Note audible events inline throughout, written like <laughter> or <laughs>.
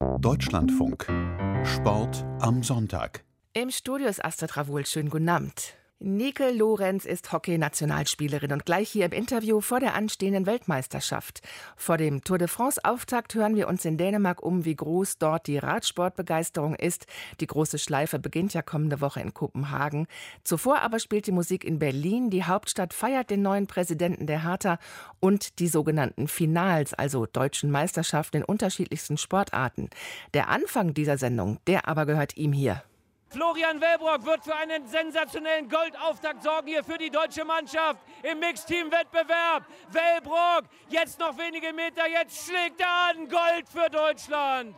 Deutschlandfunk. Sport am Sonntag. Im Studio ist Astrid Ravul. Schönen guten Abend. Nike Lorenz ist Hockey-Nationalspielerin und gleich hier im Interview vor der anstehenden Weltmeisterschaft. Vor dem Tour de France-Auftakt hören wir uns in Dänemark um, wie groß dort die Radsportbegeisterung ist. Die große Schleife beginnt ja kommende Woche in Kopenhagen. Zuvor aber spielt die Musik in Berlin. Die Hauptstadt feiert den neuen Präsidenten der Hertha und die sogenannten Finals, also deutschen Meisterschaften in unterschiedlichsten Sportarten. Der Anfang dieser Sendung, der aber gehört ihm hier. Florian Wellbrock wird für einen sensationellen Goldauftakt sorgen hier für die deutsche Mannschaft im Mixteam-Wettbewerb. Wellbrock, jetzt noch wenige Meter, jetzt schlägt er an. Gold für Deutschland.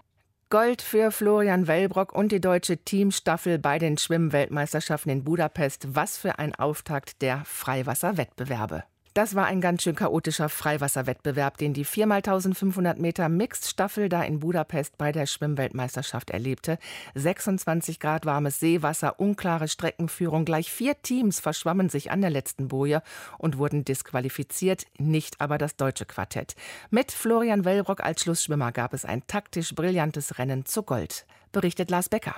Gold für Florian Wellbrock und die deutsche Teamstaffel bei den Schwimmweltmeisterschaften in Budapest. Was für ein Auftakt der Freiwasserwettbewerbe. Das war ein ganz schön chaotischer Freiwasserwettbewerb, den die 4x1500 Meter Mixed-Staffel da in Budapest bei der Schwimmweltmeisterschaft erlebte. 26 Grad warmes Seewasser, unklare Streckenführung. Gleich vier Teams verschwammen sich an der letzten Boje und wurden disqualifiziert, nicht aber das deutsche Quartett. Mit Florian Wellbrock als Schlussschwimmer gab es ein taktisch brillantes Rennen zu Gold, berichtet Lars Becker.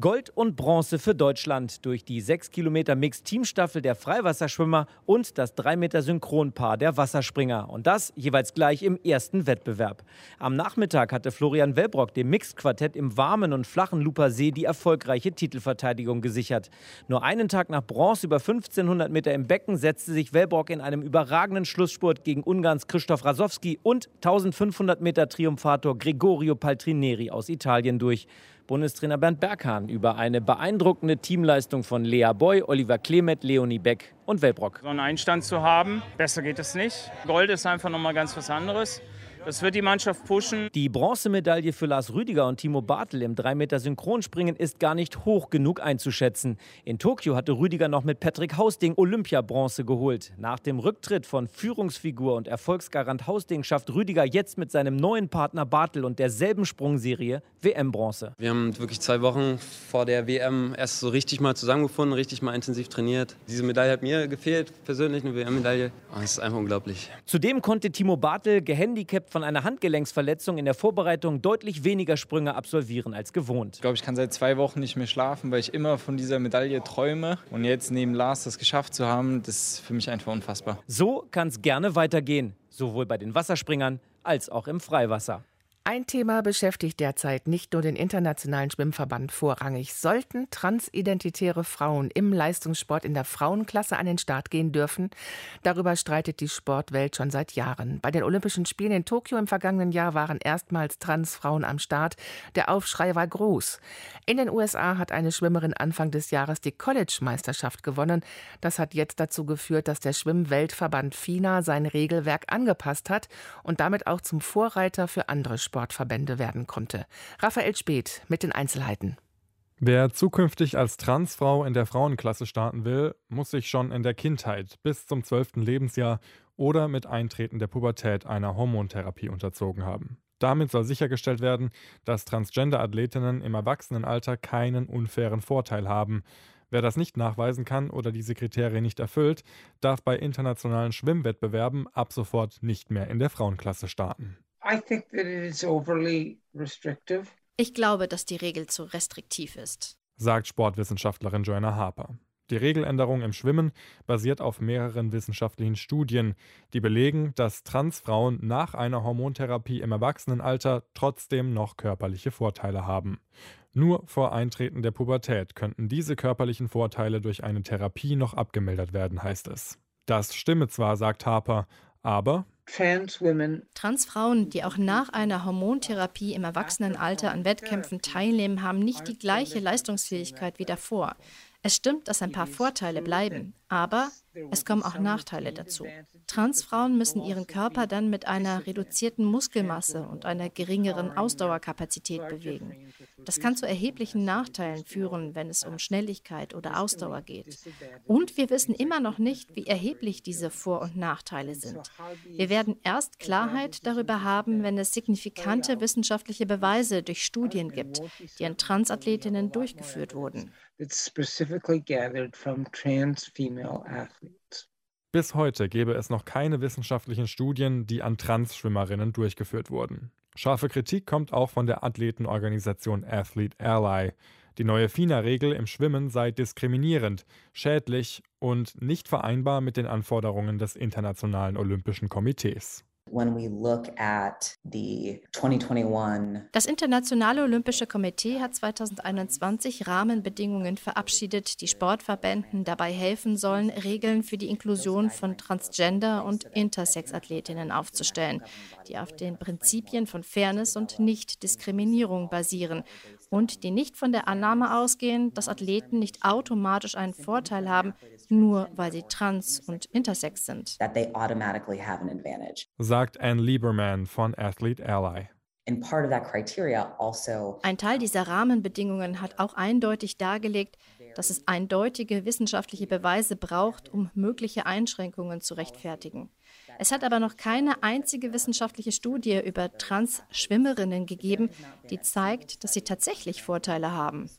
Gold und Bronze für Deutschland durch die 6 Kilometer Mixed-Teamstaffel der Freiwasserschwimmer und das 3 Meter Synchronpaar der Wasserspringer. Und das jeweils gleich im ersten Wettbewerb. Am Nachmittag hatte Florian Wellbrock dem Mixed-Quartett im warmen und flachen Lupersee die erfolgreiche Titelverteidigung gesichert. Nur einen Tag nach Bronze über 1500 Meter im Becken setzte sich Wellbrock in einem überragenden Schlussspurt gegen Ungarns Christoph Rasowski und 1500 Meter Triumphator Gregorio Paltrineri aus Italien durch. Bundestrainer Bernd Berghahn über eine beeindruckende Teamleistung von Lea Boy, Oliver Klemet, Leonie Beck und Wellbrock. So einen Einstand zu haben, besser geht es nicht. Gold ist einfach nochmal ganz was anderes. Das wird die Mannschaft pushen. Die Bronzemedaille für Lars Rüdiger und Timo Bartel im 3 Meter Synchronspringen ist gar nicht hoch genug einzuschätzen. In Tokio hatte Rüdiger noch mit Patrick Hausding Olympiabronze geholt. Nach dem Rücktritt von Führungsfigur und Erfolgsgarant Hausding schafft Rüdiger jetzt mit seinem neuen Partner Bartel und derselben Sprungserie WM-Bronze. Wir haben wirklich zwei Wochen vor der WM erst so richtig mal zusammengefunden, richtig mal intensiv trainiert. Diese Medaille hat mir gefehlt, persönlich eine WM-Medaille. Das ist einfach unglaublich. Zudem konnte Timo Bartel gehandicapt von einer Handgelenksverletzung in der Vorbereitung deutlich weniger Sprünge absolvieren als gewohnt. Ich glaube, ich kann seit zwei Wochen nicht mehr schlafen, weil ich immer von dieser Medaille träume. Und jetzt neben Lars das geschafft zu haben, das ist für mich einfach unfassbar. So kann es gerne weitergehen, sowohl bei den Wasserspringern als auch im Freiwasser. Ein Thema beschäftigt derzeit nicht nur den Internationalen Schwimmverband vorrangig. Sollten transidentitäre Frauen im Leistungssport in der Frauenklasse an den Start gehen dürfen? Darüber streitet die Sportwelt schon seit Jahren. Bei den Olympischen Spielen in Tokio im vergangenen Jahr waren erstmals Transfrauen am Start. Der Aufschrei war groß. In den USA hat eine Schwimmerin Anfang des Jahres die College-Meisterschaft gewonnen. Das hat jetzt dazu geführt, dass der Schwimmweltverband FINA sein Regelwerk angepasst hat und damit auch zum Vorreiter für andere Sportarten Sportverbände werden konnte. Raphael Speth mit den Einzelheiten. Wer zukünftig als Transfrau in der Frauenklasse starten will, muss sich schon in der Kindheit bis zum 12. Lebensjahr oder mit Eintreten der Pubertät einer Hormontherapie unterzogen haben. Damit soll sichergestellt werden, dass Transgender-Athletinnen im Erwachsenenalter keinen unfairen Vorteil haben. Wer das nicht nachweisen kann oder diese Kriterien nicht erfüllt, darf bei internationalen Schwimmwettbewerben ab sofort nicht mehr in der Frauenklasse starten. Ich glaube, dass die Regel zu restriktiv ist, sagt Sportwissenschaftlerin Joanna Harper. Die Regeländerung im Schwimmen basiert auf mehreren wissenschaftlichen Studien, die belegen, dass Transfrauen nach einer Hormontherapie im Erwachsenenalter trotzdem noch körperliche Vorteile haben. Nur vor Eintreten der Pubertät könnten diese körperlichen Vorteile durch eine Therapie noch abgemildert werden, heißt es. Das stimme zwar, sagt Harper, aber Transfrauen, die auch nach einer Hormontherapie im Erwachsenenalter an Wettkämpfen teilnehmen, haben nicht die gleiche Leistungsfähigkeit wie davor. Es stimmt, dass ein paar Vorteile bleiben, aber es kommen auch Nachteile dazu. Transfrauen müssen ihren Körper dann mit einer reduzierten Muskelmasse und einer geringeren Ausdauerkapazität bewegen. Das kann zu erheblichen Nachteilen führen, wenn es um Schnelligkeit oder Ausdauer geht. Und wir wissen immer noch nicht, wie erheblich diese Vor- und Nachteile sind. Wir werden erst Klarheit darüber haben, wenn es signifikante wissenschaftliche Beweise durch Studien gibt, die an Transathletinnen durchgeführt wurden that's specifically gathered from trans female athletes. Bis heute gäbe es noch keine wissenschaftlichen Studien, die an Trans-Schwimmerinnen durchgeführt wurden. Scharfe Kritik kommt auch von der Athletenorganisation Athlete Ally. Die neue FINA-Regel im Schwimmen sei diskriminierend, schädlich und nicht vereinbar mit den Anforderungen des Internationalen Olympischen Komitees. Das Internationale Olympische Komitee hat 2021 Rahmenbedingungen verabschiedet, die Sportverbänden dabei helfen sollen, Regeln für die Inklusion von Transgender- und Intersex-Athletinnen aufzustellen, die auf den Prinzipien von Fairness und Nichtdiskriminierung basieren und die nicht von der Annahme ausgehen, dass Athleten nicht automatisch einen Vorteil haben, nur weil sie trans und intersex sind. Sagt Anne Lieberman von Athlete Ally. Also Ein Teil dieser Rahmenbedingungen hat auch eindeutig dargelegt, dass es eindeutige wissenschaftliche Beweise braucht, um mögliche Einschränkungen zu rechtfertigen. Es hat aber noch keine einzige wissenschaftliche Studie über Trans-Schwimmerinnen gegeben, die zeigt, dass sie tatsächlich Vorteile haben.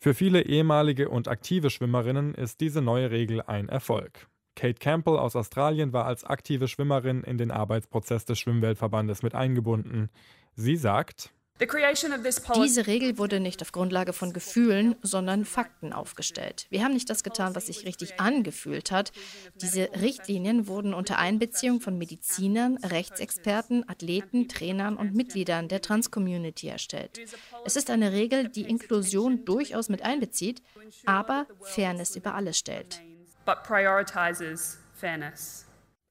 Für viele ehemalige und aktive Schwimmerinnen ist diese neue Regel ein Erfolg. Kate Campbell aus Australien war als aktive Schwimmerin in den Arbeitsprozess des Schwimmweltverbandes mit eingebunden. Sie sagt, diese Regel wurde nicht auf Grundlage von Gefühlen, sondern Fakten aufgestellt. Wir haben nicht das getan, was sich richtig angefühlt hat. Diese Richtlinien wurden unter Einbeziehung von Medizinern, Rechtsexperten, Athleten, Trainern und Mitgliedern der Trans-Community erstellt. Es ist eine Regel, die Inklusion durchaus mit einbezieht, aber Fairness über alles stellt.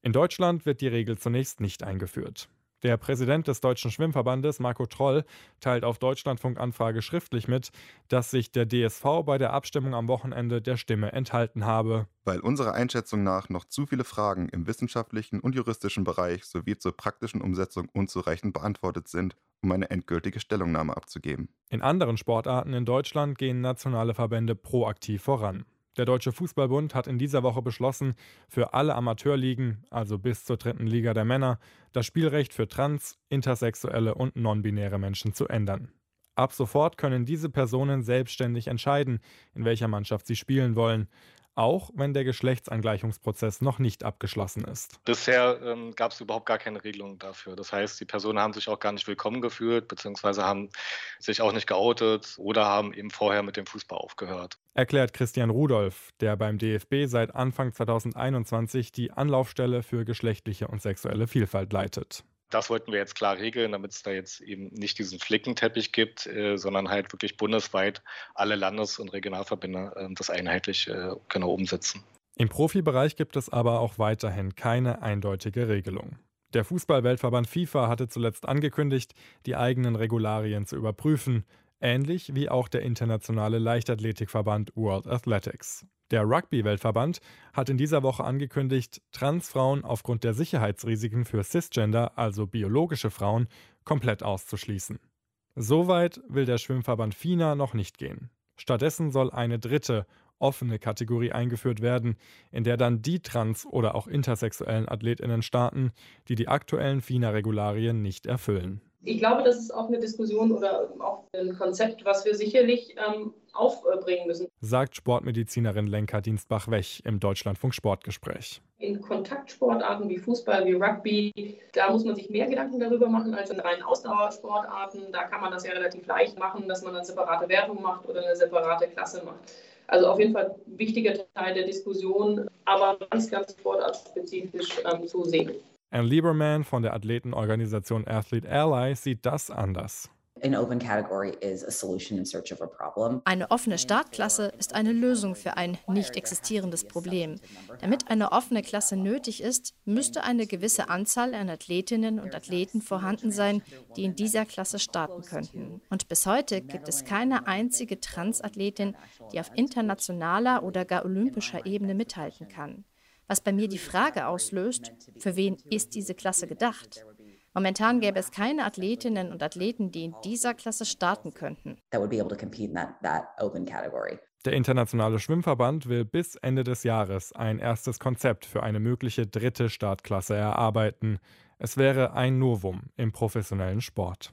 In Deutschland wird die Regel zunächst nicht eingeführt. Der Präsident des Deutschen Schwimmverbandes, Marco Troll, teilt auf Deutschlandfunk Anfrage schriftlich mit, dass sich der DSV bei der Abstimmung am Wochenende der Stimme enthalten habe. Weil unserer Einschätzung nach noch zu viele Fragen im wissenschaftlichen und juristischen Bereich sowie zur praktischen Umsetzung unzureichend beantwortet sind, um eine endgültige Stellungnahme abzugeben. In anderen Sportarten in Deutschland gehen nationale Verbände proaktiv voran. Der Deutsche Fußballbund hat in dieser Woche beschlossen, für alle Amateurligen, also bis zur dritten Liga der Männer, das Spielrecht für trans, intersexuelle und non-binäre Menschen zu ändern. Ab sofort können diese Personen selbstständig entscheiden, in welcher Mannschaft sie spielen wollen auch wenn der Geschlechtsangleichungsprozess noch nicht abgeschlossen ist. Bisher ähm, gab es überhaupt gar keine Regelung dafür. Das heißt, die Personen haben sich auch gar nicht willkommen gefühlt, beziehungsweise haben sich auch nicht geoutet oder haben eben vorher mit dem Fußball aufgehört. Erklärt Christian Rudolph, der beim DFB seit Anfang 2021 die Anlaufstelle für geschlechtliche und sexuelle Vielfalt leitet. Das wollten wir jetzt klar regeln, damit es da jetzt eben nicht diesen Flickenteppich gibt, äh, sondern halt wirklich bundesweit alle Landes- und Regionalverbände äh, das einheitlich äh, genau umsetzen. Im Profibereich gibt es aber auch weiterhin keine eindeutige Regelung. Der Fußballweltverband FIFA hatte zuletzt angekündigt, die eigenen Regularien zu überprüfen, ähnlich wie auch der internationale Leichtathletikverband World Athletics. Der Rugby-Weltverband hat in dieser Woche angekündigt, Transfrauen aufgrund der Sicherheitsrisiken für Cisgender, also biologische Frauen, komplett auszuschließen. Soweit will der Schwimmverband FINA noch nicht gehen. Stattdessen soll eine dritte, offene Kategorie eingeführt werden, in der dann die trans- oder auch intersexuellen Athletinnen starten, die die aktuellen FINA-Regularien nicht erfüllen. Ich glaube, das ist auch eine Diskussion oder auch ein Konzept, was wir sicherlich ähm, aufbringen müssen. Sagt Sportmedizinerin Lenka Dienstbach-Wech im Deutschlandfunk Sportgespräch. In Kontaktsportarten wie Fußball, wie Rugby, da muss man sich mehr Gedanken darüber machen als in reinen Ausdauersportarten. Da kann man das ja relativ leicht machen, dass man eine separate Wertung macht oder eine separate Klasse macht. Also auf jeden Fall ein wichtiger Teil der Diskussion, aber ganz, ganz sportartspezifisch ähm, zu sehen. Anne Lieberman von der Athletenorganisation Athlete Ally sieht das anders. Eine offene Startklasse ist eine Lösung für ein nicht existierendes Problem. Damit eine offene Klasse nötig ist, müsste eine gewisse Anzahl an Athletinnen und Athleten vorhanden sein, die in dieser Klasse starten könnten. Und bis heute gibt es keine einzige Transathletin, die auf internationaler oder gar olympischer Ebene mithalten kann was bei mir die Frage auslöst, für wen ist diese Klasse gedacht? Momentan gäbe es keine Athletinnen und Athleten, die in dieser Klasse starten könnten. Der Internationale Schwimmverband will bis Ende des Jahres ein erstes Konzept für eine mögliche dritte Startklasse erarbeiten. Es wäre ein Novum im professionellen Sport.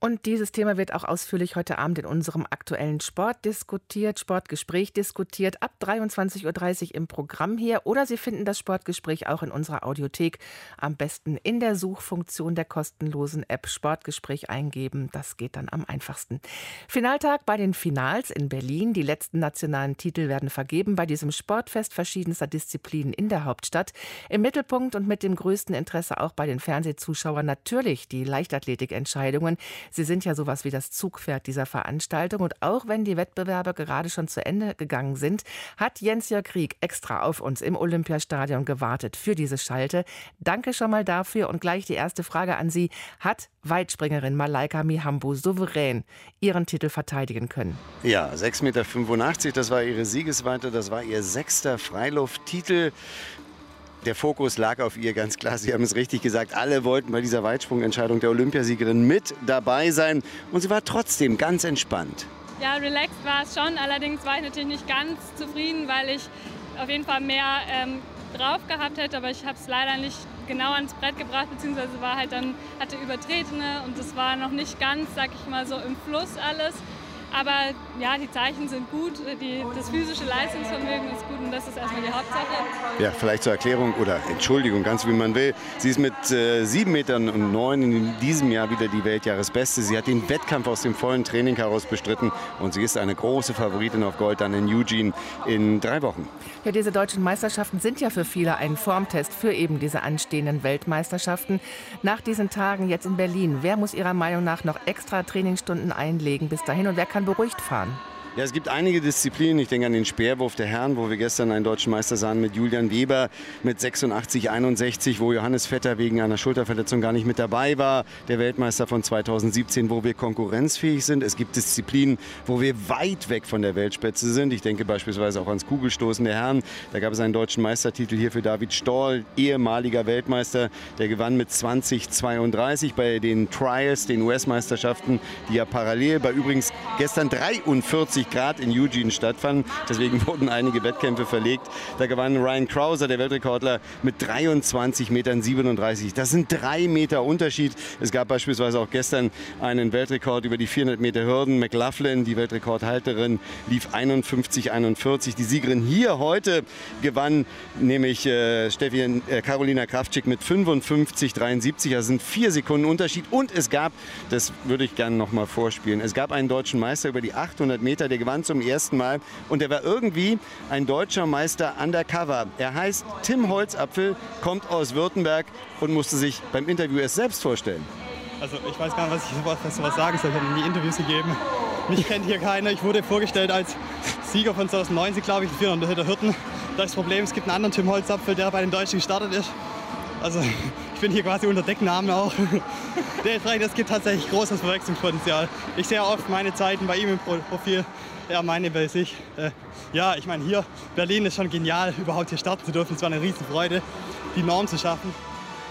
Und dieses Thema wird auch ausführlich heute Abend in unserem aktuellen Sport diskutiert, Sportgespräch diskutiert, ab 23.30 Uhr im Programm hier. Oder Sie finden das Sportgespräch auch in unserer Audiothek. Am besten in der Suchfunktion der kostenlosen App Sportgespräch eingeben. Das geht dann am einfachsten. Finaltag bei den Finals in Berlin. Die letzten nationalen Titel werden vergeben bei diesem Sportfest verschiedenster Disziplinen in der Hauptstadt. Im Mittelpunkt und mit dem größten Interesse auch bei den Fernsehzuschauern natürlich die Leichtathletikentscheidungen. Sie sind ja sowas wie das Zugpferd dieser Veranstaltung. Und auch wenn die Wettbewerbe gerade schon zu Ende gegangen sind, hat Jens-Jörg Krieg extra auf uns im Olympiastadion gewartet für diese Schalte. Danke schon mal dafür. Und gleich die erste Frage an Sie. Hat Weitspringerin Malaika Mihambo souverän ihren Titel verteidigen können? Ja, 6,85 Meter, das war ihre Siegesweite, das war ihr sechster Freilufttitel. Der Fokus lag auf ihr, ganz klar. Sie haben es richtig gesagt. Alle wollten bei dieser Weitsprungentscheidung der Olympiasiegerin mit dabei sein. Und sie war trotzdem ganz entspannt. Ja, relaxed war es schon. Allerdings war ich natürlich nicht ganz zufrieden, weil ich auf jeden Fall mehr ähm, drauf gehabt hätte. Aber ich habe es leider nicht genau ans Brett gebracht, beziehungsweise war halt dann, hatte Übertretene und es war noch nicht ganz, sag ich mal so, im Fluss alles. Aber ja, die Zeichen sind gut, die, das physische Leistungsvermögen ist gut und das ist erstmal die Hauptsache. Ja, vielleicht zur Erklärung oder Entschuldigung, ganz wie man will. Sie ist mit äh, 7 Metern und 9 in diesem Jahr wieder die Weltjahresbeste. Sie hat den Wettkampf aus dem vollen Training heraus bestritten und sie ist eine große Favoritin auf Gold dann in Eugene in drei Wochen. Ja, diese deutschen Meisterschaften sind ja für viele ein Formtest für eben diese anstehenden Weltmeisterschaften. Nach diesen Tagen jetzt in Berlin, wer muss Ihrer Meinung nach noch extra Trainingsstunden einlegen bis dahin und wer kann kann beruhigt fahren. Ja, es gibt einige Disziplinen. Ich denke an den Speerwurf der Herren, wo wir gestern einen deutschen Meister sahen mit Julian Weber mit 86, 61, wo Johannes Vetter wegen einer Schulterverletzung gar nicht mit dabei war. Der Weltmeister von 2017, wo wir konkurrenzfähig sind. Es gibt Disziplinen, wo wir weit weg von der Weltspitze sind. Ich denke beispielsweise auch ans Kugelstoßen der Herren. Da gab es einen deutschen Meistertitel hier für David Stoll, ehemaliger Weltmeister. Der gewann mit 2032 bei den Trials, den US-Meisterschaften, die ja parallel bei übrigens gestern 43 Grad in Eugene stattfanden. Deswegen <laughs> wurden einige Wettkämpfe verlegt. Da gewann Ryan Krauser, der Weltrekordler, mit 23,37 Metern. Das sind drei Meter Unterschied. Es gab beispielsweise auch gestern einen Weltrekord über die 400 Meter Hürden. McLaughlin, die Weltrekordhalterin, lief 51,41. Die Siegerin hier heute gewann nämlich äh, Steffi, äh, Carolina Kraftschick mit 55,73. Das sind vier Sekunden Unterschied. Und es gab, das würde ich gerne noch mal vorspielen, es gab einen deutschen Meister über die 800 Meter, der der gewann zum ersten Mal und er war irgendwie ein deutscher Meister undercover. Er heißt Tim Holzapfel, kommt aus Württemberg und musste sich beim Interview erst selbst vorstellen. Also ich weiß gar nicht, was ich was, was sagen soll. Ich habe nie Interviews gegeben. Mich kennt hier keiner. Ich wurde vorgestellt als Sieger von 2019, glaube ich, 400 Hürden. Das Problem, es gibt einen anderen Tim Holzapfel, der bei den Deutschen gestartet ist. Also ich bin hier quasi unter Decknamen auch. Das gibt tatsächlich großes Verwechslungspotenzial. Ich sehe oft meine Zeiten bei ihm im Profil, er meine bei sich. Äh, ja, ich meine hier, Berlin ist schon genial, <laughs> überhaupt hier starten zu dürfen. Es war eine Riesenfreude, die Norm zu schaffen.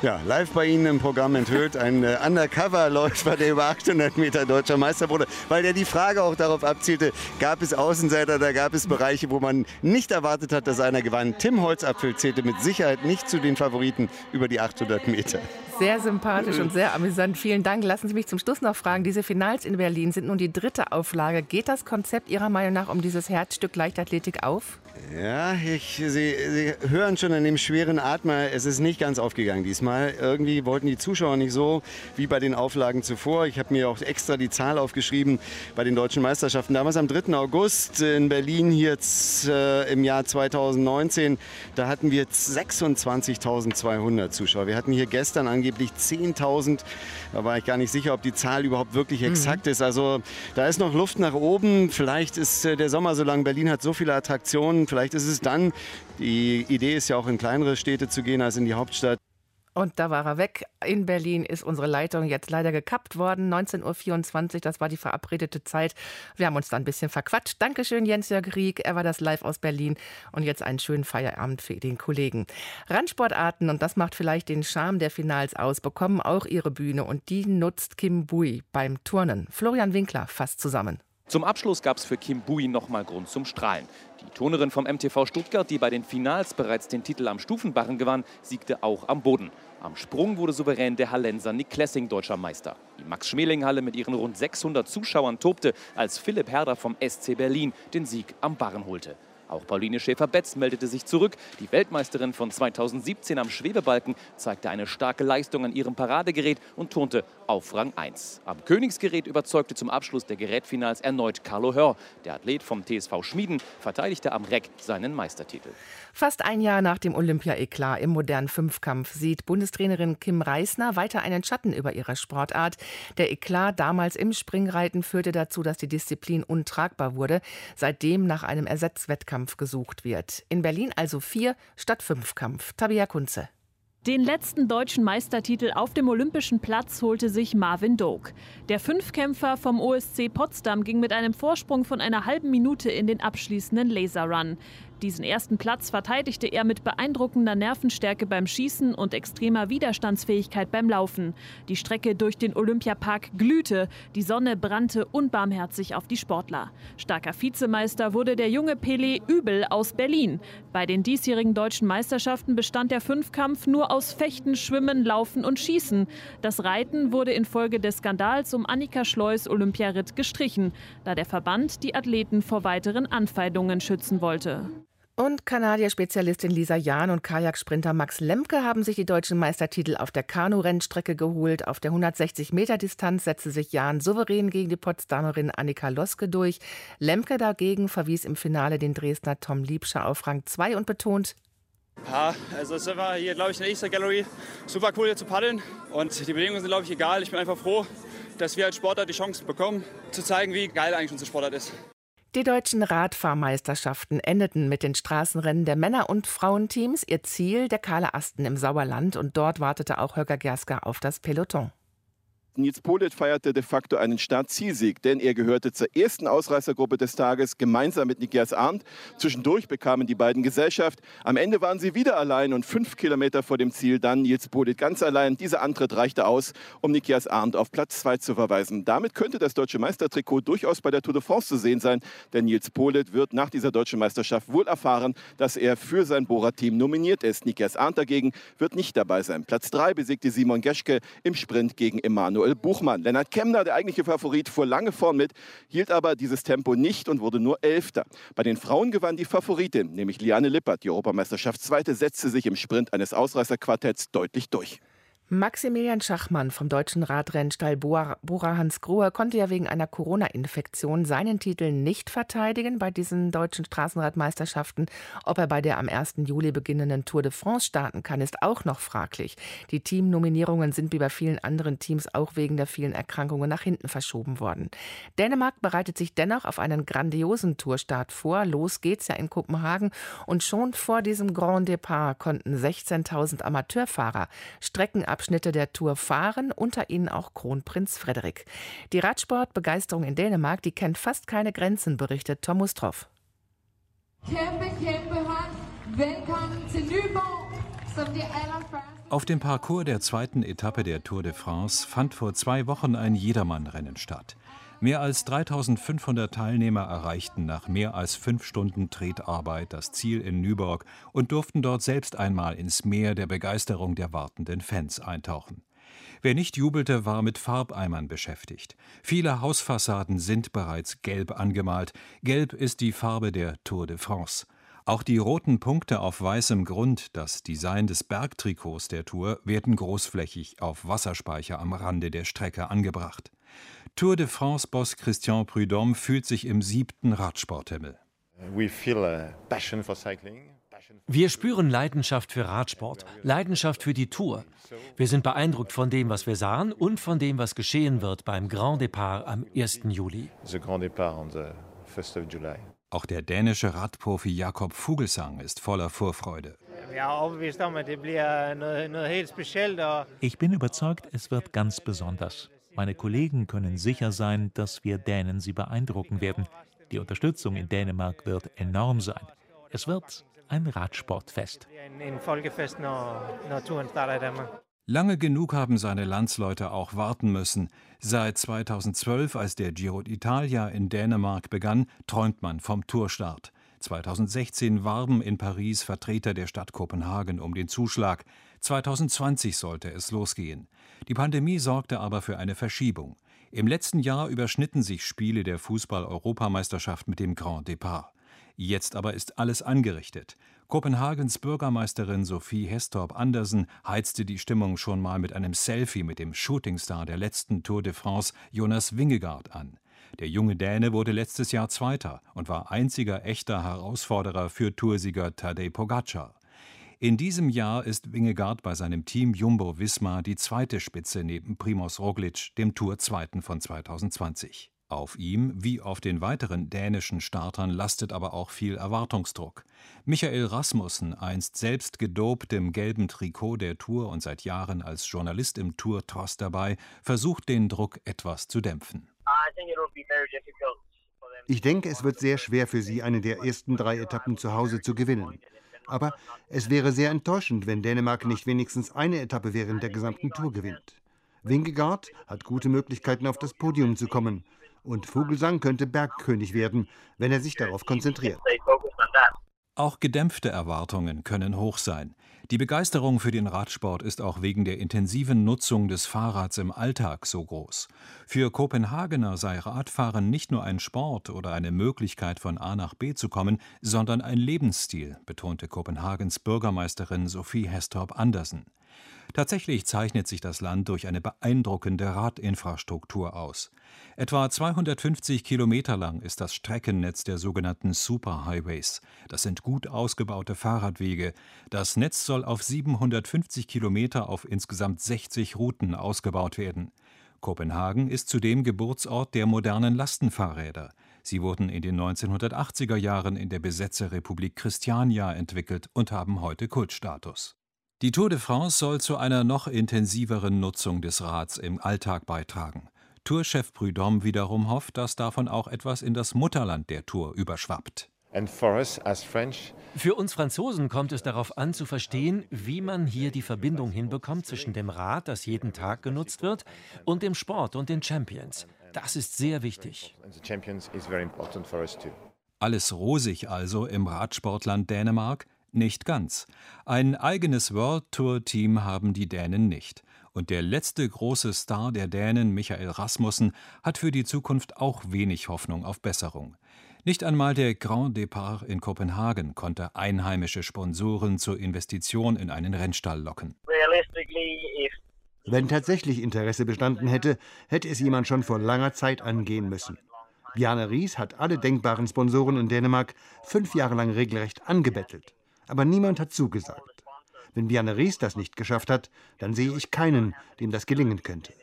Ja, live bei Ihnen im Programm enthüllt ein äh, Undercover-Läufer, <laughs> der über 800 Meter deutscher Meister wurde, weil der die Frage auch darauf abzielte, gab es Außenseiter, da gab es Bereiche, wo man nicht erwartet hat, dass einer gewann. Tim Holzapfel zählte mit Sicherheit nicht zu den Favoriten über die 800 Meter. Sehr sympathisch und sehr amüsant. Vielen Dank. Lassen Sie mich zum Schluss noch fragen. Diese Finals in Berlin sind nun die dritte Auflage. Geht das Konzept Ihrer Meinung nach um dieses Herzstück Leichtathletik auf? Ja, ich, Sie, Sie hören schon an dem schweren Atmer, es ist nicht ganz aufgegangen diesmal. Irgendwie wollten die Zuschauer nicht so wie bei den Auflagen zuvor. Ich habe mir auch extra die Zahl aufgeschrieben bei den deutschen Meisterschaften. Damals am 3. August in Berlin hier äh, im Jahr 2019, da hatten wir 26.200 Zuschauer. Wir hatten hier gestern angeblich 10.000. Da war ich gar nicht sicher, ob die Zahl überhaupt wirklich mhm. exakt mhm. ist. Also da ist noch Luft nach oben. Vielleicht ist äh, der Sommer so lang. Berlin hat so viele Attraktionen. Vielleicht ist es dann, die Idee ist ja auch in kleinere Städte zu gehen als in die Hauptstadt. Und da war er weg. In Berlin ist unsere Leitung jetzt leider gekappt worden. 19.24 Uhr, das war die verabredete Zeit. Wir haben uns da ein bisschen verquatscht. Dankeschön, Jens-Jörg Rieck. Er war das live aus Berlin. Und jetzt einen schönen Feierabend für den Kollegen. Randsportarten, und das macht vielleicht den Charme der Finals aus, bekommen auch ihre Bühne. Und die nutzt Kim Bui beim Turnen. Florian Winkler fasst zusammen. Zum Abschluss gab es für Kim Bui nochmal Grund zum Strahlen. Die Turnerin vom MTV Stuttgart, die bei den Finals bereits den Titel am Stufenbarren gewann, siegte auch am Boden. Am Sprung wurde souverän der Hallenser Nick Klessing deutscher Meister. Die Max-Schmeling-Halle mit ihren rund 600 Zuschauern tobte, als Philipp Herder vom SC Berlin den Sieg am Barren holte. Auch Pauline Schäfer-Betz meldete sich zurück. Die Weltmeisterin von 2017 am Schwebebalken zeigte eine starke Leistung an ihrem Paradegerät und turnte auf Rang 1. Am Königsgerät überzeugte zum Abschluss der Gerätfinals erneut Carlo Hör. Der Athlet vom TSV Schmieden verteidigte am Reck seinen Meistertitel. Fast ein Jahr nach dem Olympia-Eklat im modernen Fünfkampf sieht Bundestrainerin Kim Reisner weiter einen Schatten über ihrer Sportart. Der Eklat damals im Springreiten führte dazu, dass die Disziplin untragbar wurde, seitdem nach einem Ersatzwettkampf gesucht wird. In Berlin also vier statt Fünfkampf. Tabia Kunze. Den letzten deutschen Meistertitel auf dem Olympischen Platz holte sich Marvin Doak. Der Fünfkämpfer vom OSC Potsdam ging mit einem Vorsprung von einer halben Minute in den abschließenden Laserrun. Diesen ersten Platz verteidigte er mit beeindruckender Nervenstärke beim Schießen und extremer Widerstandsfähigkeit beim Laufen. Die Strecke durch den Olympiapark glühte, die Sonne brannte unbarmherzig auf die Sportler. Starker Vizemeister wurde der junge Pelé Übel aus Berlin. Bei den diesjährigen deutschen Meisterschaften bestand der Fünfkampf nur aus Fechten, Schwimmen, Laufen und Schießen. Das Reiten wurde infolge des Skandals um Annika Schleus Olympiaritt gestrichen, da der Verband die Athleten vor weiteren Anfeindungen schützen wollte. Und Kanadier-Spezialistin Lisa Jahn und Kajaksprinter Max Lemke haben sich die deutschen Meistertitel auf der Kanu-Rennstrecke geholt. Auf der 160-Meter-Distanz setzte sich Jahn souverän gegen die Potsdamerin Annika Loske durch. Lemke dagegen verwies im Finale den Dresdner Tom Liebscher auf Rang 2 und betont, ja, also es war hier, glaube ich, in der Easter Gallery super cool hier zu paddeln. Und die Bedingungen sind, glaube ich, egal. Ich bin einfach froh, dass wir als Sportler die Chance bekommen, zu zeigen, wie geil eigentlich unser Sportart ist. Die deutschen Radfahrmeisterschaften endeten mit den Straßenrennen der Männer- und Frauenteams. Ihr Ziel der Kahle Asten im Sauerland und dort wartete auch Holger Gerska auf das Peloton. Nils Polit feierte de facto einen Start-Zielsieg, denn er gehörte zur ersten Ausreißergruppe des Tages gemeinsam mit Nikias Arndt. Zwischendurch bekamen die beiden Gesellschaft. Am Ende waren sie wieder allein und fünf Kilometer vor dem Ziel dann Nils Polit ganz allein. Dieser Antritt reichte aus, um Nikias Arndt auf Platz zwei zu verweisen. Damit könnte das deutsche Meistertrikot durchaus bei der Tour de France zu sehen sein, denn Nils Polit wird nach dieser deutschen Meisterschaft wohl erfahren, dass er für sein Bora-Team nominiert ist. Nikias Arndt dagegen wird nicht dabei sein. Platz drei besiegte Simon Geschke im Sprint gegen Emanuel Buchmann. Lennart Kemner, der eigentliche Favorit, fuhr lange vorn mit, hielt aber dieses Tempo nicht und wurde nur Elfter. Bei den Frauen gewann die Favoritin, nämlich Liane Lippert. Die Europameisterschaftszweite setzte sich im Sprint eines Ausreißerquartetts deutlich durch. Maximilian Schachmann vom deutschen Radrennstall Bora, Hans Grohe konnte ja wegen einer Corona-Infektion seinen Titel nicht verteidigen bei diesen deutschen Straßenradmeisterschaften. Ob er bei der am 1. Juli beginnenden Tour de France starten kann, ist auch noch fraglich. Die Teamnominierungen sind wie bei vielen anderen Teams auch wegen der vielen Erkrankungen nach hinten verschoben worden. Dänemark bereitet sich dennoch auf einen grandiosen Tourstart vor. Los geht's ja in Kopenhagen und schon vor diesem Grand Depart konnten 16.000 Amateurfahrer Strecken Abschnitte der Tour fahren, unter ihnen auch Kronprinz Frederik. Die Radsportbegeisterung in Dänemark, die kennt fast keine Grenzen, berichtet Tom Ustroff. Auf dem Parcours der zweiten Etappe der Tour de France fand vor zwei Wochen ein Jedermannrennen statt. Mehr als 3500 Teilnehmer erreichten nach mehr als fünf Stunden Tretarbeit das Ziel in Nyborg und durften dort selbst einmal ins Meer der Begeisterung der wartenden Fans eintauchen. Wer nicht jubelte, war mit Farbeimern beschäftigt. Viele Hausfassaden sind bereits gelb angemalt. Gelb ist die Farbe der Tour de France. Auch die roten Punkte auf weißem Grund, das Design des Bergtrikots der Tour, werden großflächig auf Wasserspeicher am Rande der Strecke angebracht. Tour de France-Boss Christian Prudhomme fühlt sich im siebten Radsporthimmel. Wir spüren Leidenschaft für Radsport, Leidenschaft für die Tour. Wir sind beeindruckt von dem, was wir sahen und von dem, was geschehen wird beim Grand Depart am 1. Juli. Auch der dänische Radprofi Jakob Vogelsang ist voller Vorfreude. Ich bin überzeugt, es wird ganz besonders. Meine Kollegen können sicher sein, dass wir Dänen sie beeindrucken werden. Die Unterstützung in Dänemark wird enorm sein. Es wird ein Radsportfest. Lange genug haben seine Landsleute auch warten müssen. Seit 2012, als der Giro d'Italia in Dänemark begann, träumt man vom Tourstart. 2016 warben in Paris Vertreter der Stadt Kopenhagen um den Zuschlag. 2020 sollte es losgehen. Die Pandemie sorgte aber für eine Verschiebung. Im letzten Jahr überschnitten sich Spiele der Fußball-Europameisterschaft mit dem Grand Départ. Jetzt aber ist alles angerichtet. Kopenhagens Bürgermeisterin Sophie Hestorp Andersen heizte die Stimmung schon mal mit einem Selfie mit dem Shootingstar der letzten Tour de France, Jonas Wingegaard, an. Der junge Däne wurde letztes Jahr Zweiter und war einziger echter Herausforderer für Toursieger Tadej Pogacar. In diesem Jahr ist Wingegaard bei seinem Team Jumbo Visma die zweite Spitze neben Primoz Roglic, dem Tour-Zweiten von 2020. Auf ihm, wie auf den weiteren dänischen Startern, lastet aber auch viel Erwartungsdruck. Michael Rasmussen, einst selbst gedopt im gelben Trikot der Tour und seit Jahren als Journalist im Tour-Tross dabei, versucht den Druck etwas zu dämpfen. Ich denke, es wird sehr schwer für sie, eine der ersten drei Etappen zu Hause zu gewinnen. Aber es wäre sehr enttäuschend, wenn Dänemark nicht wenigstens eine Etappe während der gesamten Tour gewinnt. Wingegaard hat gute Möglichkeiten, auf das Podium zu kommen. Und Vogelsang könnte Bergkönig werden, wenn er sich darauf konzentriert. Auch gedämpfte Erwartungen können hoch sein. Die Begeisterung für den Radsport ist auch wegen der intensiven Nutzung des Fahrrads im Alltag so groß. Für Kopenhagener sei Radfahren nicht nur ein Sport oder eine Möglichkeit von A nach B zu kommen, sondern ein Lebensstil, betonte Kopenhagens Bürgermeisterin Sophie Hestorp Andersen. Tatsächlich zeichnet sich das Land durch eine beeindruckende Radinfrastruktur aus. Etwa 250 Kilometer lang ist das Streckennetz der sogenannten Superhighways. Das sind gut ausgebaute Fahrradwege. Das Netz soll auf 750 Kilometer auf insgesamt 60 Routen ausgebaut werden. Kopenhagen ist zudem Geburtsort der modernen Lastenfahrräder. Sie wurden in den 1980er Jahren in der Besetzerrepublik Christiania entwickelt und haben heute Kultstatus. Die Tour de France soll zu einer noch intensiveren Nutzung des Rads im Alltag beitragen. Tourchef Prudhomme wiederum hofft, dass davon auch etwas in das Mutterland der Tour überschwappt. Für uns Franzosen kommt es darauf an zu verstehen, wie man hier die Verbindung hinbekommt zwischen dem Rad, das jeden Tag genutzt wird, und dem Sport und den Champions. Das ist sehr wichtig. Alles rosig also im Radsportland Dänemark? Nicht ganz. Ein eigenes World Tour Team haben die Dänen nicht. Und der letzte große Star der Dänen, Michael Rasmussen, hat für die Zukunft auch wenig Hoffnung auf Besserung. Nicht einmal der Grand Départ in Kopenhagen konnte einheimische Sponsoren zur Investition in einen Rennstall locken. Wenn tatsächlich Interesse bestanden hätte, hätte es jemand schon vor langer Zeit angehen müssen. Bjarne Ries hat alle denkbaren Sponsoren in Dänemark fünf Jahre lang regelrecht angebettelt aber niemand hat zugesagt. Wenn Bjarne Ries das nicht geschafft hat, dann sehe ich keinen, dem das gelingen könnte.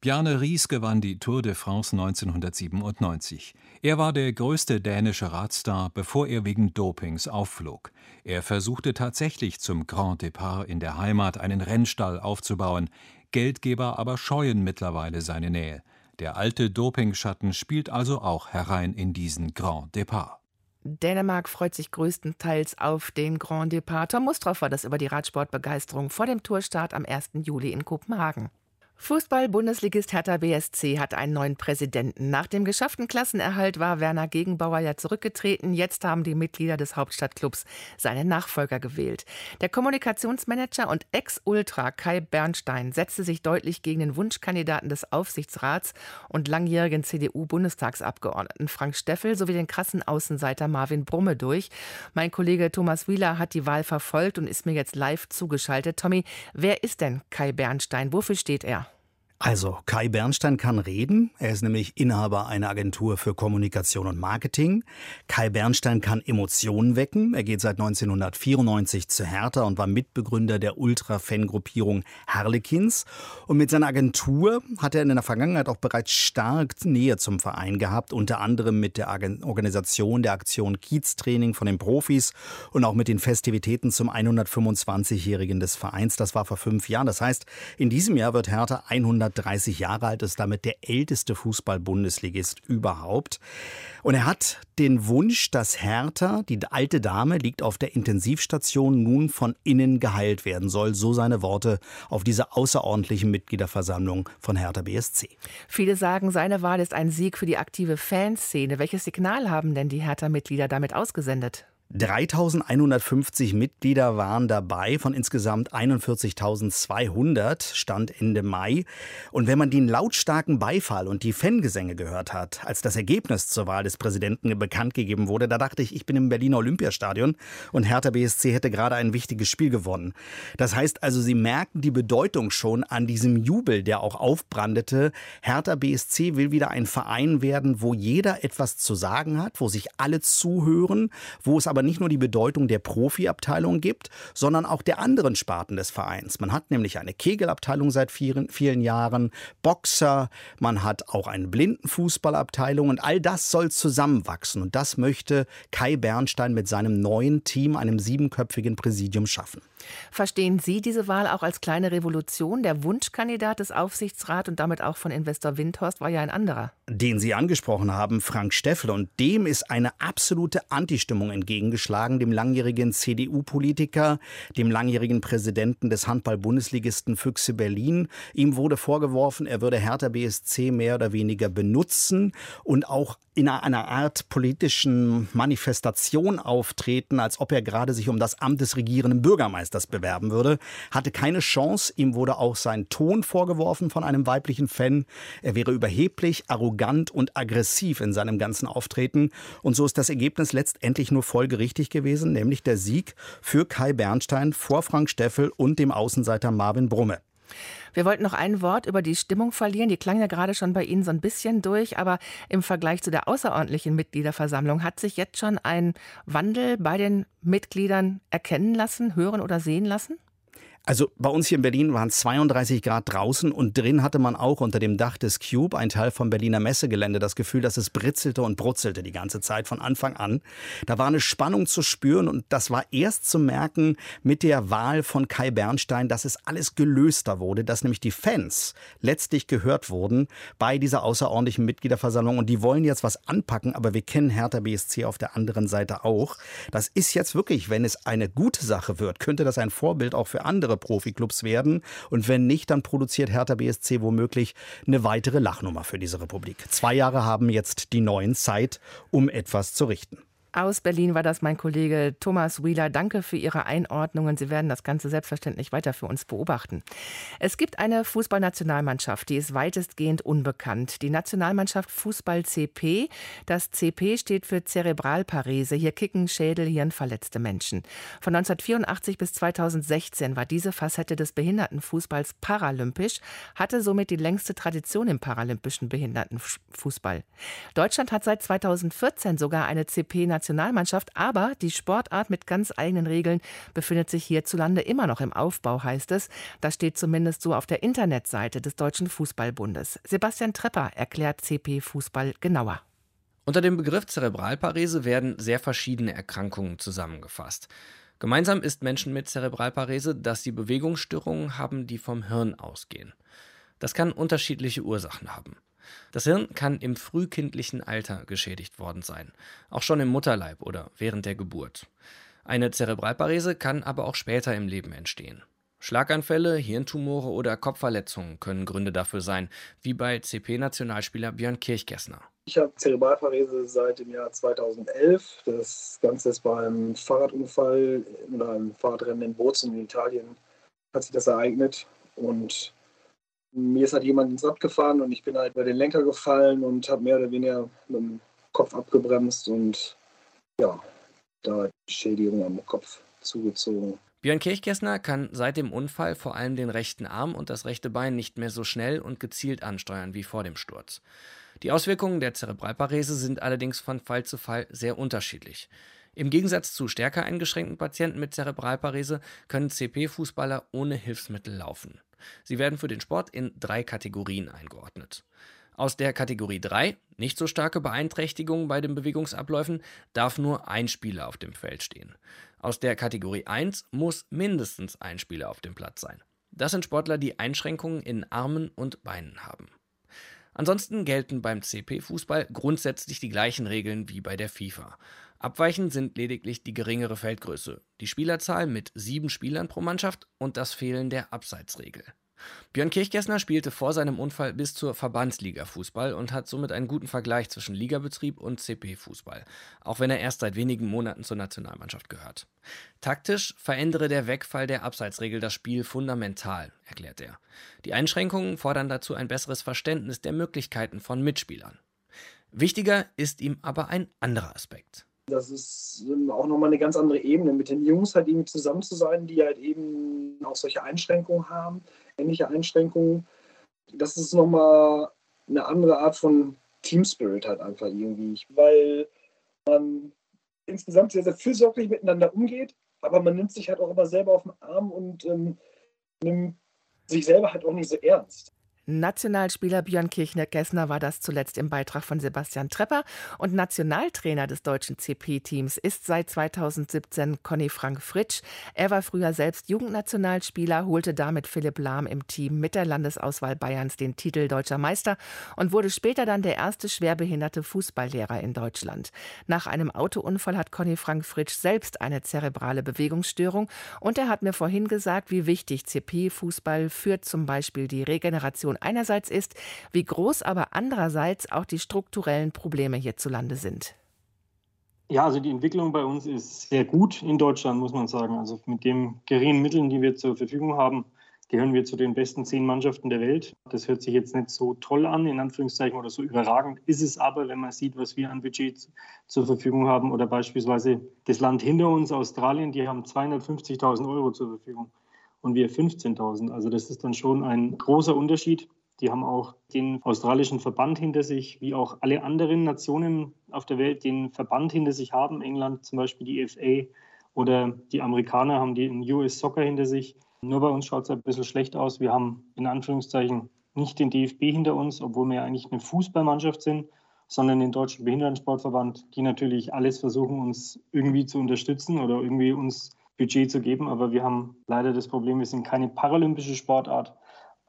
Bjarne Ries gewann die Tour de France 1997. Er war der größte dänische Radstar, bevor er wegen Dopings aufflog. Er versuchte tatsächlich zum Grand Départ in der Heimat einen Rennstall aufzubauen. Geldgeber aber scheuen mittlerweile seine Nähe. Der alte Dopingschatten spielt also auch herein in diesen Grand Départ. Dänemark freut sich größtenteils auf den Grand Départ. Tom Mustroff war das über die Radsportbegeisterung vor dem Tourstart am 1. Juli in Kopenhagen. Fußball-Bundesligist Hertha BSC hat einen neuen Präsidenten. Nach dem geschafften Klassenerhalt war Werner Gegenbauer ja zurückgetreten. Jetzt haben die Mitglieder des Hauptstadtclubs seinen Nachfolger gewählt. Der Kommunikationsmanager und Ex-Ultra Kai Bernstein setzte sich deutlich gegen den Wunschkandidaten des Aufsichtsrats und langjährigen CDU-Bundestagsabgeordneten Frank Steffel sowie den krassen Außenseiter Marvin Brumme durch. Mein Kollege Thomas Wieler hat die Wahl verfolgt und ist mir jetzt live zugeschaltet. Tommy, wer ist denn Kai Bernstein? Wofür steht er? Also, Kai Bernstein kann reden. Er ist nämlich Inhaber einer Agentur für Kommunikation und Marketing. Kai Bernstein kann Emotionen wecken. Er geht seit 1994 zu Hertha und war Mitbegründer der Ultra-Fan-Gruppierung Harlequins. Und mit seiner Agentur hat er in der Vergangenheit auch bereits stark Nähe zum Verein gehabt, unter anderem mit der Organisation der Aktion Kiez-Training von den Profis und auch mit den Festivitäten zum 125-Jährigen des Vereins. Das war vor fünf Jahren. Das heißt, in diesem Jahr wird Hertha 100 130 Jahre alt, ist damit der älteste Fußball-Bundesligist überhaupt. Und er hat den Wunsch, dass Hertha, die alte Dame, liegt auf der Intensivstation, nun von innen geheilt werden soll. So seine Worte auf dieser außerordentlichen Mitgliederversammlung von Hertha BSC. Viele sagen, seine Wahl ist ein Sieg für die aktive Fanszene. Welches Signal haben denn die Hertha-Mitglieder damit ausgesendet? 3150 Mitglieder waren dabei von insgesamt 41.200 Stand Ende Mai. Und wenn man den lautstarken Beifall und die Fangesänge gehört hat, als das Ergebnis zur Wahl des Präsidenten bekannt gegeben wurde, da dachte ich, ich bin im Berliner Olympiastadion und Hertha BSC hätte gerade ein wichtiges Spiel gewonnen. Das heißt also, sie merken die Bedeutung schon an diesem Jubel, der auch aufbrandete. Hertha BSC will wieder ein Verein werden, wo jeder etwas zu sagen hat, wo sich alle zuhören, wo es aber aber nicht nur die Bedeutung der Profiabteilung gibt, sondern auch der anderen Sparten des Vereins. Man hat nämlich eine Kegelabteilung seit vielen, vielen Jahren, Boxer, man hat auch eine Blindenfußballabteilung und all das soll zusammenwachsen. Und das möchte Kai Bernstein mit seinem neuen Team, einem siebenköpfigen Präsidium, schaffen. Verstehen Sie diese Wahl auch als kleine Revolution? Der Wunschkandidat des Aufsichtsrats und damit auch von Investor Windhorst war ja ein anderer. Den Sie angesprochen haben, Frank Steffel. Und dem ist eine absolute Antistimmung entgegen eingeschlagen, dem langjährigen CDU-Politiker, dem langjährigen Präsidenten des Handball-Bundesligisten Füchse Berlin. Ihm wurde vorgeworfen, er würde Hertha BSC mehr oder weniger benutzen und auch in einer Art politischen Manifestation auftreten, als ob er gerade sich um das Amt des regierenden Bürgermeisters bewerben würde. Hatte keine Chance. Ihm wurde auch sein Ton vorgeworfen von einem weiblichen Fan. Er wäre überheblich, arrogant und aggressiv in seinem ganzen Auftreten. Und so ist das Ergebnis letztendlich nur folgerichtig gewesen, nämlich der Sieg für Kai Bernstein vor Frank Steffel und dem Außenseiter Marvin Brumme. Wir wollten noch ein Wort über die Stimmung verlieren. Die klang ja gerade schon bei Ihnen so ein bisschen durch, aber im Vergleich zu der außerordentlichen Mitgliederversammlung hat sich jetzt schon ein Wandel bei den Mitgliedern erkennen lassen, hören oder sehen lassen? Also bei uns hier in Berlin waren es 32 Grad draußen und drin hatte man auch unter dem Dach des Cube, ein Teil vom Berliner Messegelände, das Gefühl, dass es britzelte und brutzelte die ganze Zeit von Anfang an. Da war eine Spannung zu spüren und das war erst zu merken mit der Wahl von Kai Bernstein, dass es alles gelöster wurde, dass nämlich die Fans letztlich gehört wurden bei dieser außerordentlichen Mitgliederversammlung und die wollen jetzt was anpacken, aber wir kennen Hertha BSC auf der anderen Seite auch. Das ist jetzt wirklich, wenn es eine gute Sache wird, könnte das ein Vorbild auch für andere Profiklubs werden. Und wenn nicht, dann produziert Hertha BSC womöglich eine weitere Lachnummer für diese Republik. Zwei Jahre haben jetzt die neuen Zeit, um etwas zu richten. Aus Berlin war das mein Kollege Thomas Wheeler. Danke für Ihre Einordnungen. Sie werden das Ganze selbstverständlich weiter für uns beobachten. Es gibt eine Fußballnationalmannschaft, die ist weitestgehend unbekannt. Die Nationalmannschaft Fußball CP. Das CP steht für Zerebralparese. Hier kicken Schädel, Hirnverletzte Menschen. Von 1984 bis 2016 war diese Facette des Behindertenfußballs paralympisch, hatte somit die längste Tradition im paralympischen Behindertenfußball. Deutschland hat seit 2014 sogar eine CP-Nationalmannschaft Nationalmannschaft, aber die Sportart mit ganz eigenen Regeln befindet sich hierzulande immer noch im Aufbau, heißt es. Das steht zumindest so auf der Internetseite des Deutschen Fußballbundes. Sebastian Trepper erklärt CP Fußball genauer. Unter dem Begriff Zerebralparese werden sehr verschiedene Erkrankungen zusammengefasst. Gemeinsam ist Menschen mit Zerebralparese, dass sie Bewegungsstörungen haben, die vom Hirn ausgehen. Das kann unterschiedliche Ursachen haben. Das Hirn kann im frühkindlichen Alter geschädigt worden sein, auch schon im Mutterleib oder während der Geburt. Eine Zerebralparese kann aber auch später im Leben entstehen. Schlaganfälle, Hirntumore oder Kopfverletzungen können Gründe dafür sein, wie bei CP-Nationalspieler Björn Kirchgessner. Ich habe Zerebralparese seit dem Jahr 2011. Das Ganze ist beim Fahrradunfall oder einem Fahrradrennen in Bozen in Italien hat sich das ereignet. Und mir ist halt jemand ins Rad gefahren und ich bin halt bei den Lenker gefallen und habe mehr oder weniger mit dem Kopf abgebremst und ja, da die Schädigung am Kopf zugezogen. Björn Kirchgessner kann seit dem Unfall vor allem den rechten Arm und das rechte Bein nicht mehr so schnell und gezielt ansteuern wie vor dem Sturz. Die Auswirkungen der Zerebralparese sind allerdings von Fall zu Fall sehr unterschiedlich. Im Gegensatz zu stärker eingeschränkten Patienten mit Zerebralparese können CP-Fußballer ohne Hilfsmittel laufen. Sie werden für den Sport in drei Kategorien eingeordnet. Aus der Kategorie 3, nicht so starke Beeinträchtigungen bei den Bewegungsabläufen, darf nur ein Spieler auf dem Feld stehen. Aus der Kategorie 1 muss mindestens ein Spieler auf dem Platz sein. Das sind Sportler, die Einschränkungen in Armen und Beinen haben. Ansonsten gelten beim CP-Fußball grundsätzlich die gleichen Regeln wie bei der FIFA. Abweichend sind lediglich die geringere Feldgröße, die Spielerzahl mit sieben Spielern pro Mannschaft und das Fehlen der Abseitsregel. Björn Kirchgessner spielte vor seinem Unfall bis zur Verbandsliga Fußball und hat somit einen guten Vergleich zwischen Ligabetrieb und CP-Fußball, auch wenn er erst seit wenigen Monaten zur Nationalmannschaft gehört. Taktisch verändere der Wegfall der Abseitsregel das Spiel fundamental, erklärt er. Die Einschränkungen fordern dazu ein besseres Verständnis der Möglichkeiten von Mitspielern. Wichtiger ist ihm aber ein anderer Aspekt. Das ist ähm, auch nochmal eine ganz andere Ebene, mit den Jungs halt eben zusammen zu sein, die halt eben auch solche Einschränkungen haben, ähnliche Einschränkungen. Das ist nochmal eine andere Art von Team Spirit halt einfach irgendwie, weil man insgesamt sehr, sehr fürsorglich miteinander umgeht, aber man nimmt sich halt auch immer selber auf den Arm und ähm, nimmt sich selber halt auch nicht so ernst. Nationalspieler Björn Kirchner-Gessner war das zuletzt im Beitrag von Sebastian Trepper und Nationaltrainer des deutschen CP-Teams ist seit 2017 Conny Frank Fritsch. Er war früher selbst Jugendnationalspieler, holte damit Philipp Lahm im Team mit der Landesauswahl Bayerns den Titel Deutscher Meister und wurde später dann der erste schwerbehinderte Fußballlehrer in Deutschland. Nach einem Autounfall hat Conny Frank Fritsch selbst eine zerebrale Bewegungsstörung und er hat mir vorhin gesagt, wie wichtig CP-Fußball für zum Beispiel die Regeneration einerseits ist, wie groß aber andererseits auch die strukturellen Probleme hierzulande sind. Ja, also die Entwicklung bei uns ist sehr gut in Deutschland, muss man sagen. Also mit den geringen Mitteln, die wir zur Verfügung haben, gehören wir zu den besten zehn Mannschaften der Welt. Das hört sich jetzt nicht so toll an, in Anführungszeichen, oder so überragend ist es aber, wenn man sieht, was wir an Budget zur Verfügung haben. Oder beispielsweise das Land hinter uns, Australien, die haben 250.000 Euro zur Verfügung und wir 15.000. Also das ist dann schon ein großer Unterschied. Die haben auch den australischen Verband hinter sich, wie auch alle anderen Nationen auf der Welt den Verband hinter sich haben. England zum Beispiel die FA oder die Amerikaner haben den US Soccer hinter sich. Nur bei uns schaut es ein bisschen schlecht aus. Wir haben in Anführungszeichen nicht den DFB hinter uns, obwohl wir ja eigentlich eine Fußballmannschaft sind, sondern den Deutschen Behindertensportverband, die natürlich alles versuchen, uns irgendwie zu unterstützen oder irgendwie uns Budget zu geben. Aber wir haben leider das Problem, wir sind keine paralympische Sportart.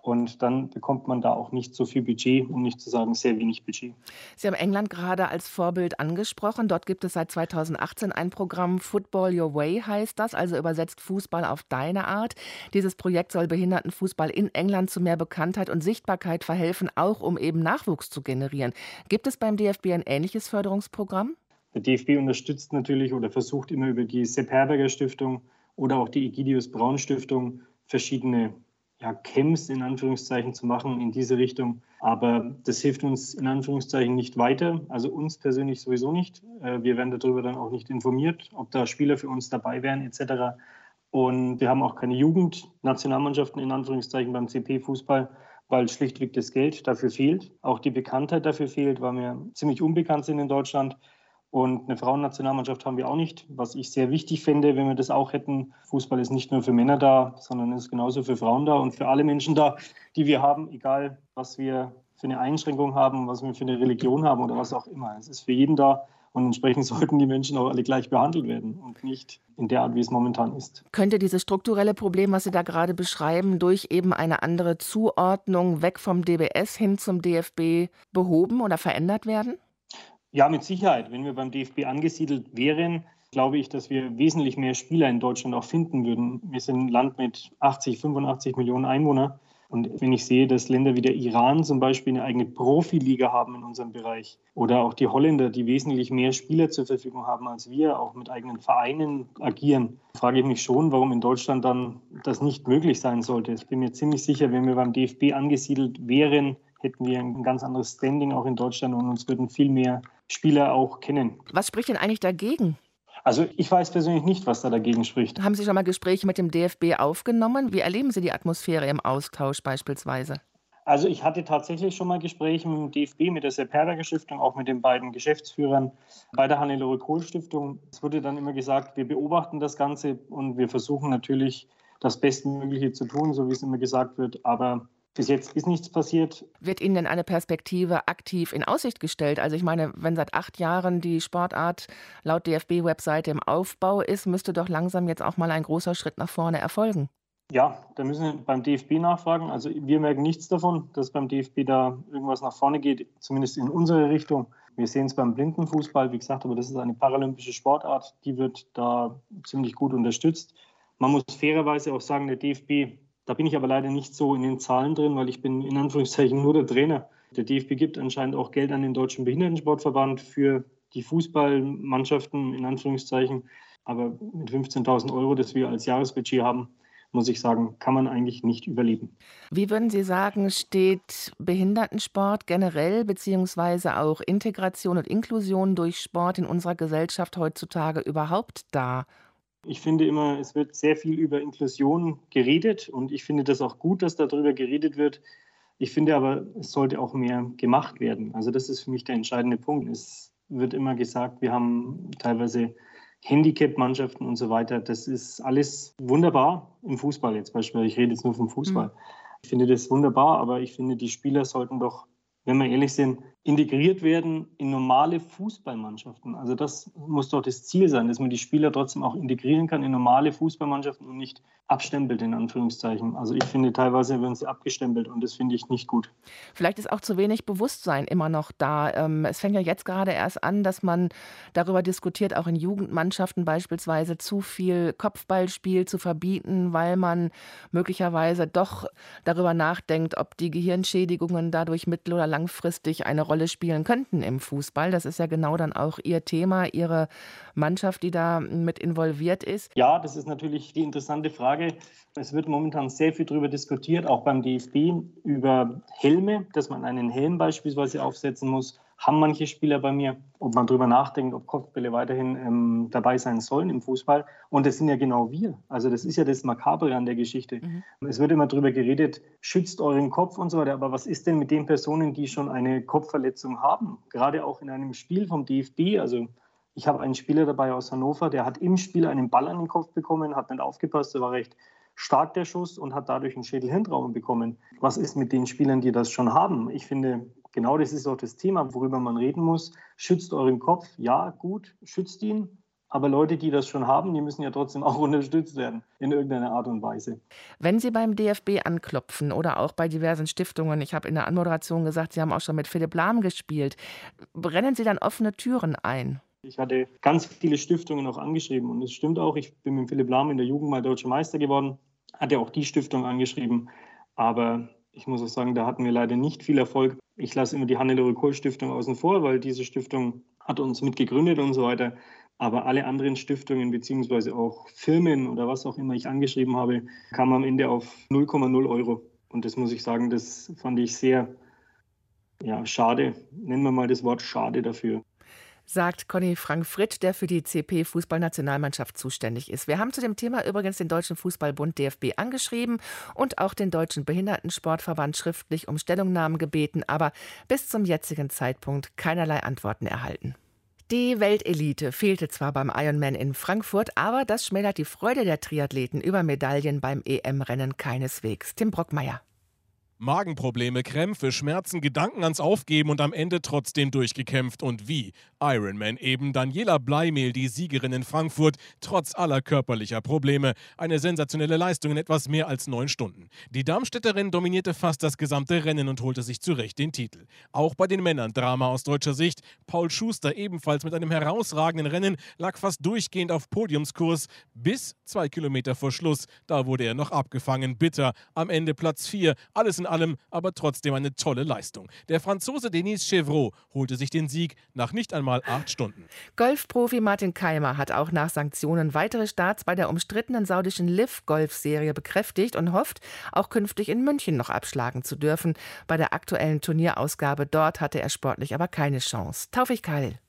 Und dann bekommt man da auch nicht so viel Budget, um nicht zu sagen sehr wenig Budget. Sie haben England gerade als Vorbild angesprochen. Dort gibt es seit 2018 ein Programm Football Your Way heißt das, also übersetzt Fußball auf deine Art. Dieses Projekt soll Behindertenfußball in England zu mehr Bekanntheit und Sichtbarkeit verhelfen, auch um eben Nachwuchs zu generieren. Gibt es beim DFB ein ähnliches Förderungsprogramm? Der DFB unterstützt natürlich oder versucht immer über die Sepp Herberger Stiftung oder auch die Egidius Braun Stiftung verschiedene ja, Camps in Anführungszeichen zu machen in diese Richtung. Aber das hilft uns in Anführungszeichen nicht weiter, also uns persönlich sowieso nicht. Äh, wir werden darüber dann auch nicht informiert, ob da Spieler für uns dabei wären etc. Und wir haben auch keine Jugendnationalmannschaften in Anführungszeichen beim CP-Fußball, weil schlichtweg das Geld dafür fehlt. Auch die Bekanntheit dafür fehlt, weil wir ziemlich unbekannt sind in Deutschland. Und eine Frauennationalmannschaft haben wir auch nicht, was ich sehr wichtig fände, wenn wir das auch hätten. Fußball ist nicht nur für Männer da, sondern ist genauso für Frauen da und für alle Menschen da, die wir haben, egal was wir für eine Einschränkung haben, was wir für eine Religion haben oder was auch immer. Es ist für jeden da und entsprechend <laughs> sollten die Menschen auch alle gleich behandelt werden und nicht in der Art, wie es momentan ist. Könnte dieses strukturelle Problem, was Sie da gerade beschreiben, durch eben eine andere Zuordnung weg vom DBS hin zum DFB behoben oder verändert werden? Ja, mit Sicherheit. Wenn wir beim DFB angesiedelt wären, glaube ich, dass wir wesentlich mehr Spieler in Deutschland auch finden würden. Wir sind ein Land mit 80, 85 Millionen Einwohnern. Und wenn ich sehe, dass Länder wie der Iran zum Beispiel eine eigene Profiliga haben in unserem Bereich oder auch die Holländer, die wesentlich mehr Spieler zur Verfügung haben als wir, auch mit eigenen Vereinen agieren, frage ich mich schon, warum in Deutschland dann das nicht möglich sein sollte. Ich bin mir ziemlich sicher, wenn wir beim DFB angesiedelt wären, hätten wir ein ganz anderes Standing auch in Deutschland und uns würden viel mehr Spieler auch kennen. Was spricht denn eigentlich dagegen? Also ich weiß persönlich nicht, was da dagegen spricht. Haben Sie schon mal Gespräche mit dem DFB aufgenommen? Wie erleben Sie die Atmosphäre im Austausch beispielsweise? Also ich hatte tatsächlich schon mal Gespräche mit dem DFB, mit der Sepp Herberger Stiftung, auch mit den beiden Geschäftsführern bei der Hannelore Kohl Stiftung. Es wurde dann immer gesagt, wir beobachten das Ganze und wir versuchen natürlich das Bestmögliche zu tun, so wie es immer gesagt wird. Aber bis jetzt ist nichts passiert. Wird Ihnen denn eine Perspektive aktiv in Aussicht gestellt? Also ich meine, wenn seit acht Jahren die Sportart laut DFB-Webseite im Aufbau ist, müsste doch langsam jetzt auch mal ein großer Schritt nach vorne erfolgen. Ja, da müssen wir beim DFB nachfragen. Also wir merken nichts davon, dass beim DFB da irgendwas nach vorne geht, zumindest in unsere Richtung. Wir sehen es beim Blindenfußball, wie gesagt, aber das ist eine paralympische Sportart, die wird da ziemlich gut unterstützt. Man muss fairerweise auch sagen, der DFB, da bin ich aber leider nicht so in den Zahlen drin, weil ich bin in Anführungszeichen nur der Trainer. Der DFB gibt anscheinend auch Geld an den Deutschen Behindertensportverband für die Fußballmannschaften in Anführungszeichen. Aber mit 15.000 Euro, das wir als Jahresbudget haben, muss ich sagen, kann man eigentlich nicht überleben. Wie würden Sie sagen, steht Behindertensport generell beziehungsweise auch Integration und Inklusion durch Sport in unserer Gesellschaft heutzutage überhaupt da? Ich finde immer, es wird sehr viel über Inklusion geredet und ich finde das auch gut, dass darüber geredet wird. Ich finde aber, es sollte auch mehr gemacht werden. Also das ist für mich der entscheidende Punkt. Es wird immer gesagt, wir haben teilweise Handicap-Mannschaften und so weiter. Das ist alles wunderbar im Fußball jetzt beispielsweise. Ich rede jetzt nur vom Fußball. Mhm. Ich finde das wunderbar, aber ich finde, die Spieler sollten doch wenn wir ehrlich sind, integriert werden in normale Fußballmannschaften. Also das muss doch das Ziel sein, dass man die Spieler trotzdem auch integrieren kann in normale Fußballmannschaften und nicht abstempelt in Anführungszeichen. Also ich finde teilweise werden sie abgestempelt und das finde ich nicht gut. Vielleicht ist auch zu wenig Bewusstsein immer noch da. Ähm, es fängt ja jetzt gerade erst an, dass man darüber diskutiert, auch in Jugendmannschaften beispielsweise zu viel Kopfballspiel zu verbieten, weil man möglicherweise doch darüber nachdenkt, ob die Gehirnschädigungen dadurch mittel- oder langfristig eine Rolle spielen könnten im Fußball. Das ist ja genau dann auch Ihr Thema, Ihre Mannschaft, die da mit involviert ist. Ja, das ist natürlich die interessante Frage. Es wird momentan sehr viel darüber diskutiert, auch beim DFB, über Helme, dass man einen Helm beispielsweise aufsetzen muss haben manche Spieler bei mir, ob man darüber nachdenkt, ob Kopfbälle weiterhin ähm, dabei sein sollen im Fußball. Und das sind ja genau wir. Also das ist ja das Makabere an der Geschichte. Mhm. Es wird immer darüber geredet, schützt euren Kopf und so weiter. Aber was ist denn mit den Personen, die schon eine Kopfverletzung haben? Gerade auch in einem Spiel vom DFB. Also ich habe einen Spieler dabei aus Hannover, der hat im Spiel einen Ball an den Kopf bekommen, hat nicht aufgepasst, der war recht stark der Schuss und hat dadurch einen Schädelhintraum bekommen. Was ist mit den Spielern, die das schon haben? Ich finde, genau das ist auch das Thema, worüber man reden muss. Schützt euren Kopf, ja, gut, schützt ihn. Aber Leute, die das schon haben, die müssen ja trotzdem <laughs> auch unterstützt werden in irgendeiner Art und Weise. Wenn Sie beim DFB anklopfen oder auch bei diversen Stiftungen, ich habe in der Anmoderation gesagt, Sie haben auch schon mit Philipp Lahm gespielt, brennen Sie dann offene Türen ein? Ich hatte ganz viele Stiftungen auch angeschrieben und es stimmt auch, ich bin mit Philipp Lahm in der Jugend mal deutscher Meister geworden, hatte auch die Stiftung angeschrieben, aber ich muss auch sagen, da hatten wir leider nicht viel Erfolg. Ich lasse immer die Hannelore Kohl Stiftung außen vor, weil diese Stiftung hat uns mitgegründet und so weiter. Aber alle anderen Stiftungen beziehungsweise auch Firmen oder was auch immer ich angeschrieben habe, kamen am Ende auf 0,0 Euro. Und das muss ich sagen, das fand ich sehr ja, schade. Nennen wir mal das Wort schade dafür sagt Conny Frank Fritt, der für die CP Fußballnationalmannschaft zuständig ist. Wir haben zu dem Thema übrigens den Deutschen Fußballbund DFB angeschrieben und auch den Deutschen Behindertensportverband schriftlich um Stellungnahmen gebeten, aber bis zum jetzigen Zeitpunkt keinerlei Antworten erhalten. Die Weltelite fehlte zwar beim Ironman in Frankfurt, aber das schmälert die Freude der Triathleten über Medaillen beim EM-Rennen keineswegs. Tim Brockmeier. Magenprobleme, Krämpfe, Schmerzen, Gedanken ans Aufgeben und am Ende trotzdem durchgekämpft. Und wie? Ironman eben Daniela Bleimehl, die Siegerin in Frankfurt, trotz aller körperlicher Probleme. Eine sensationelle Leistung in etwas mehr als neun Stunden. Die Darmstädterin dominierte fast das gesamte Rennen und holte sich zu Recht den Titel. Auch bei den Männern Drama aus deutscher Sicht. Paul Schuster ebenfalls mit einem herausragenden Rennen lag fast durchgehend auf Podiumskurs bis zwei Kilometer vor Schluss. Da wurde er noch abgefangen. Bitter. Am Ende Platz vier. Alles in allem aber trotzdem eine tolle Leistung. Der Franzose Denis Chevreau holte sich den Sieg nach nicht einmal acht Stunden. Golfprofi Martin Keimer hat auch nach Sanktionen weitere Starts bei der umstrittenen saudischen Liv-Golf-Serie bekräftigt und hofft, auch künftig in München noch abschlagen zu dürfen. Bei der aktuellen Turnierausgabe dort hatte er sportlich aber keine Chance. Taufig Keil.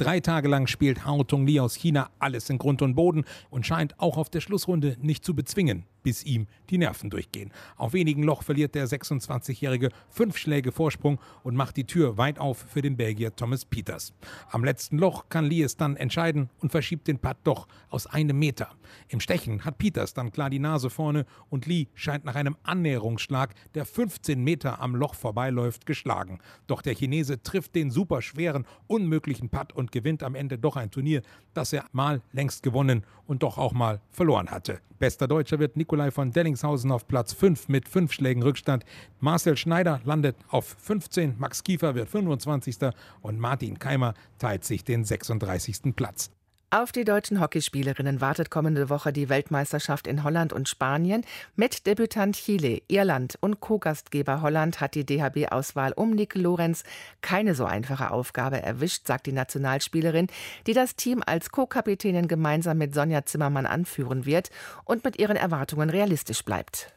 Drei Tage lang spielt Hao Tong Li aus China alles in Grund und Boden und scheint auch auf der Schlussrunde nicht zu bezwingen bis ihm die Nerven durchgehen. Auf wenigen Loch verliert der 26-Jährige fünf Schläge Vorsprung und macht die Tür weit auf für den Belgier Thomas Peters. Am letzten Loch kann Lee es dann entscheiden und verschiebt den Putt doch aus einem Meter. Im Stechen hat Peters dann klar die Nase vorne und Lee scheint nach einem Annäherungsschlag, der 15 Meter am Loch vorbeiläuft, geschlagen. Doch der Chinese trifft den superschweren, unmöglichen Putt und gewinnt am Ende doch ein Turnier, das er mal längst gewonnen und doch auch mal verloren hatte. Bester Deutscher wird Nick Nikolai von Dellingshausen auf Platz 5 mit 5 Schlägen Rückstand. Marcel Schneider landet auf 15, Max Kiefer wird 25. und Martin Keimer teilt sich den 36. Platz. Auf die deutschen Hockeyspielerinnen wartet kommende Woche die Weltmeisterschaft in Holland und Spanien. Mit Debütant Chile, Irland und Co-Gastgeber Holland hat die DHB-Auswahl um Nick Lorenz keine so einfache Aufgabe erwischt, sagt die Nationalspielerin, die das Team als Co-Kapitänin gemeinsam mit Sonja Zimmermann anführen wird und mit ihren Erwartungen realistisch bleibt.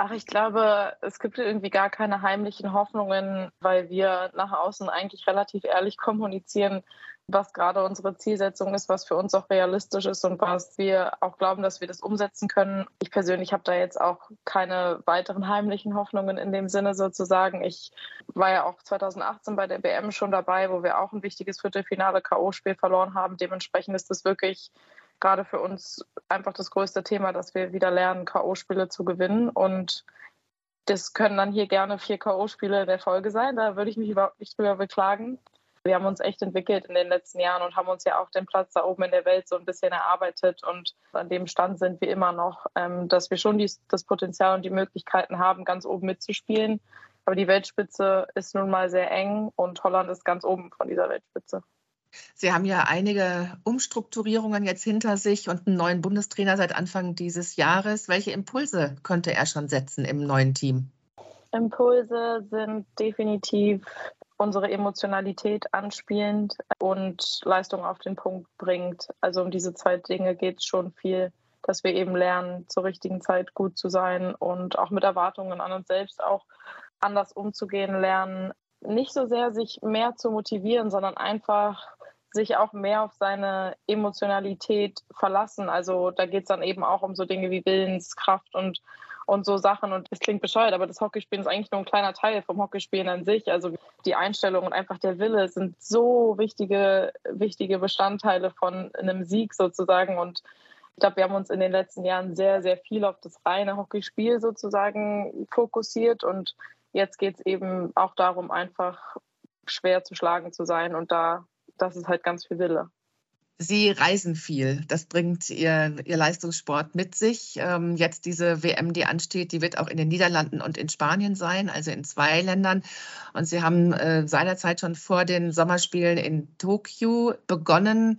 Ach, ich glaube, es gibt irgendwie gar keine heimlichen Hoffnungen, weil wir nach außen eigentlich relativ ehrlich kommunizieren, was gerade unsere Zielsetzung ist, was für uns auch realistisch ist und was wir auch glauben, dass wir das umsetzen können. Ich persönlich habe da jetzt auch keine weiteren heimlichen Hoffnungen in dem Sinne sozusagen. Ich war ja auch 2018 bei der WM schon dabei, wo wir auch ein wichtiges Viertelfinale K.O.-Spiel verloren haben. Dementsprechend ist das wirklich gerade für uns einfach das größte Thema, dass wir wieder lernen, K.O.-Spiele zu gewinnen und das können dann hier gerne vier K.O.-Spiele in der Folge sein. Da würde ich mich überhaupt nicht drüber beklagen. Wir haben uns echt entwickelt in den letzten Jahren und haben uns ja auch den Platz da oben in der Welt so ein bisschen erarbeitet. Und an dem Stand sind wir immer noch, ähm, dass wir schon das Potenzial und die Möglichkeiten haben, ganz oben mitzuspielen. Aber die Weltspitze ist nun mal sehr eng und Holland ist ganz oben von dieser Weltspitze. Sie haben ja einige Umstrukturierungen jetzt hinter sich und einen neuen Bundestrainer seit Anfang dieses Jahres. Welche Impulse könnte er schon setzen im neuen Team? Impulse sind definitiv unsere Emotionalität anspielend und Leistung auf den Punkt bringt. Also um diese zwei Dinge geht es schon viel, dass wir eben lernen, zur richtigen Zeit gut zu sein und auch mit Erwartungen an uns selbst auch anders umzugehen lernen. Nicht so sehr sich mehr zu motivieren, sondern einfach sich auch mehr auf seine Emotionalität verlassen. Also da geht es dann eben auch um so Dinge wie Willenskraft und und so Sachen. Und es klingt bescheuert, aber das Hockeyspielen ist eigentlich nur ein kleiner Teil vom Hockeyspielen an sich. Also die Einstellung und einfach der Wille sind so wichtige, wichtige Bestandteile von einem Sieg sozusagen. Und ich glaube, wir haben uns in den letzten Jahren sehr, sehr viel auf das reine Hockeyspiel sozusagen fokussiert. Und jetzt geht es eben auch darum, einfach schwer zu schlagen zu sein. Und da, das ist halt ganz viel Wille. Sie reisen viel. Das bringt Ihr, Ihr Leistungssport mit sich. Ähm, jetzt diese WM, die ansteht, die wird auch in den Niederlanden und in Spanien sein, also in zwei Ländern. Und Sie haben äh, seinerzeit schon vor den Sommerspielen in Tokio begonnen,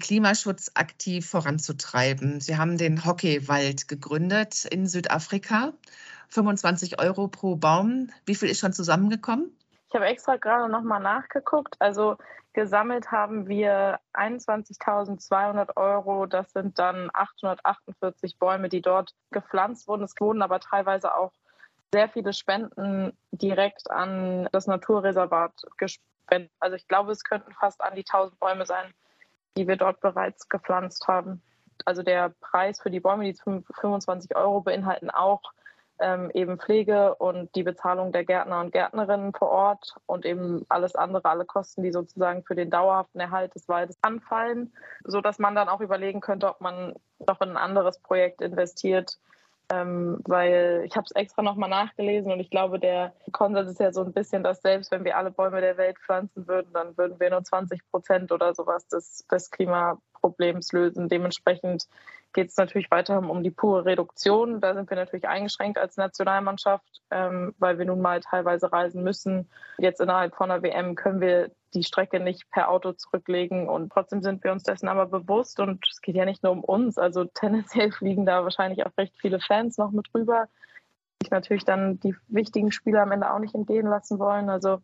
Klimaschutz aktiv voranzutreiben. Sie haben den Hockeywald gegründet in Südafrika. 25 Euro pro Baum. Wie viel ist schon zusammengekommen? Ich habe extra gerade noch mal nachgeguckt. Also Gesammelt haben wir 21.200 Euro. Das sind dann 848 Bäume, die dort gepflanzt wurden. Es wurden aber teilweise auch sehr viele Spenden direkt an das Naturreservat gespendet. Also ich glaube, es könnten fast an die 1000 Bäume sein, die wir dort bereits gepflanzt haben. Also der Preis für die Bäume, die 25 Euro, beinhalten auch ähm, eben Pflege und die Bezahlung der Gärtner und Gärtnerinnen vor Ort und eben alles andere, alle Kosten, die sozusagen für den dauerhaften Erhalt des Waldes anfallen, sodass man dann auch überlegen könnte, ob man noch in ein anderes Projekt investiert. Ähm, weil ich habe es extra nochmal nachgelesen und ich glaube, der Konsens ist ja so ein bisschen, dass selbst wenn wir alle Bäume der Welt pflanzen würden, dann würden wir nur 20 Prozent oder sowas des, des Klimaproblems lösen. Dementsprechend geht es natürlich weiter um die pure Reduktion. Da sind wir natürlich eingeschränkt als Nationalmannschaft, ähm, weil wir nun mal teilweise reisen müssen. Jetzt innerhalb von der WM können wir die Strecke nicht per Auto zurücklegen und trotzdem sind wir uns dessen aber bewusst und es geht ja nicht nur um uns. Also tendenziell <laughs> fliegen da wahrscheinlich auch recht viele Fans noch mit rüber, die sich natürlich dann die wichtigen Spiele am Ende auch nicht entgehen lassen wollen. Also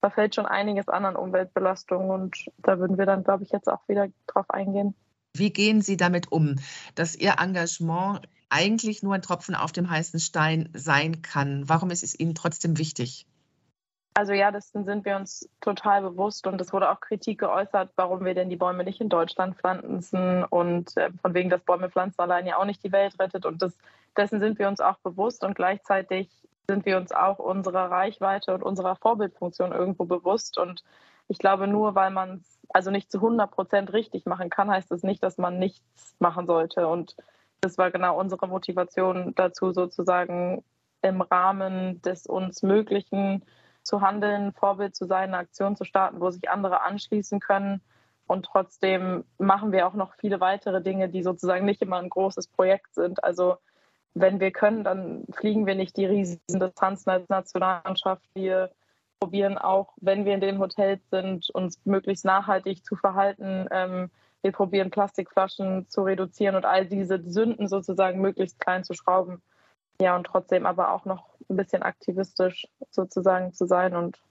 da fällt schon einiges an an Umweltbelastung und da würden wir dann, glaube ich, jetzt auch wieder drauf eingehen. Wie gehen Sie damit um, dass Ihr Engagement eigentlich nur ein Tropfen auf dem heißen Stein sein kann? Warum ist es Ihnen trotzdem wichtig? Also ja, dessen sind wir uns total bewusst und es wurde auch Kritik geäußert, warum wir denn die Bäume nicht in Deutschland pflanzen und äh, von wegen, dass Bäume pflanzen allein ja auch nicht die Welt rettet und das, dessen sind wir uns auch bewusst und gleichzeitig sind wir uns auch unserer Reichweite und unserer Vorbildfunktion irgendwo bewusst und ich glaube, nur weil man es also nicht zu 100 Prozent richtig machen kann, heißt es das nicht, dass man nichts machen sollte. Und das war genau unsere Motivation dazu, sozusagen im Rahmen des uns Möglichen zu handeln, Vorbild zu sein, eine Aktion zu starten, wo sich andere anschließen können. Und trotzdem machen wir auch noch viele weitere Dinge, die sozusagen nicht immer ein großes Projekt sind. Also wenn wir können, dann fliegen wir nicht die riesigen Distanzen als Nationalmannschaft. Wir probieren auch, wenn wir in den Hotels sind, uns möglichst nachhaltig zu verhalten. Ähm, wir probieren Plastikflaschen zu reduzieren und all diese Sünden sozusagen möglichst klein zu schrauben. Ja, und trotzdem aber auch noch ein bisschen aktivistisch sozusagen zu sein und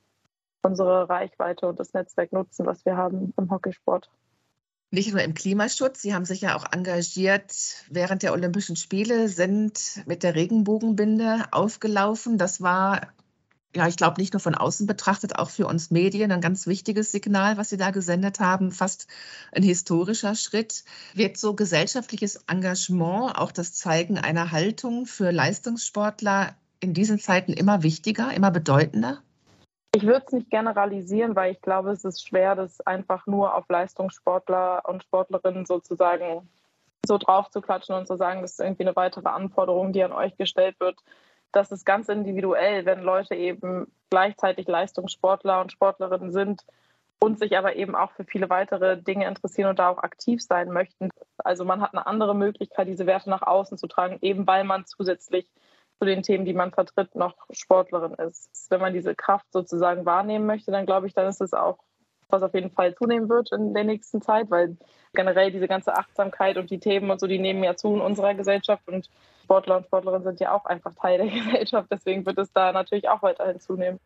unsere Reichweite und das Netzwerk nutzen, was wir haben im Hockeysport. Nicht nur im Klimaschutz, Sie haben sich ja auch engagiert während der Olympischen Spiele, sind mit der Regenbogenbinde aufgelaufen. Das war ja, ich glaube, nicht nur von außen betrachtet, auch für uns Medien ein ganz wichtiges Signal, was Sie da gesendet haben, fast ein historischer Schritt. Wird so gesellschaftliches Engagement, auch das Zeigen einer Haltung für Leistungssportler in diesen Zeiten immer wichtiger, immer bedeutender? Ich würde es nicht generalisieren, weil ich glaube, es ist schwer, das einfach nur auf Leistungssportler und Sportlerinnen sozusagen so drauf zu klatschen und zu sagen, das ist irgendwie eine weitere Anforderung, die an euch gestellt wird das ist ganz individuell, wenn Leute eben gleichzeitig Leistungssportler und Sportlerinnen sind und sich aber eben auch für viele weitere Dinge interessieren und da auch aktiv sein möchten. Also man hat eine andere Möglichkeit, diese Werte nach außen zu tragen, eben weil man zusätzlich zu den Themen, die man vertritt, noch Sportlerin ist. Wenn man diese Kraft sozusagen wahrnehmen möchte, dann glaube ich, dann ist es auch, was auf jeden Fall zunehmen wird in der nächsten Zeit, weil generell diese ganze Achtsamkeit und die Themen und so, die nehmen ja zu in unserer Gesellschaft und Sportler und Sportlerinnen sind ja auch einfach Teil der <laughs> Gesellschaft. Deswegen wird es da natürlich auch weiterhin zunehmen.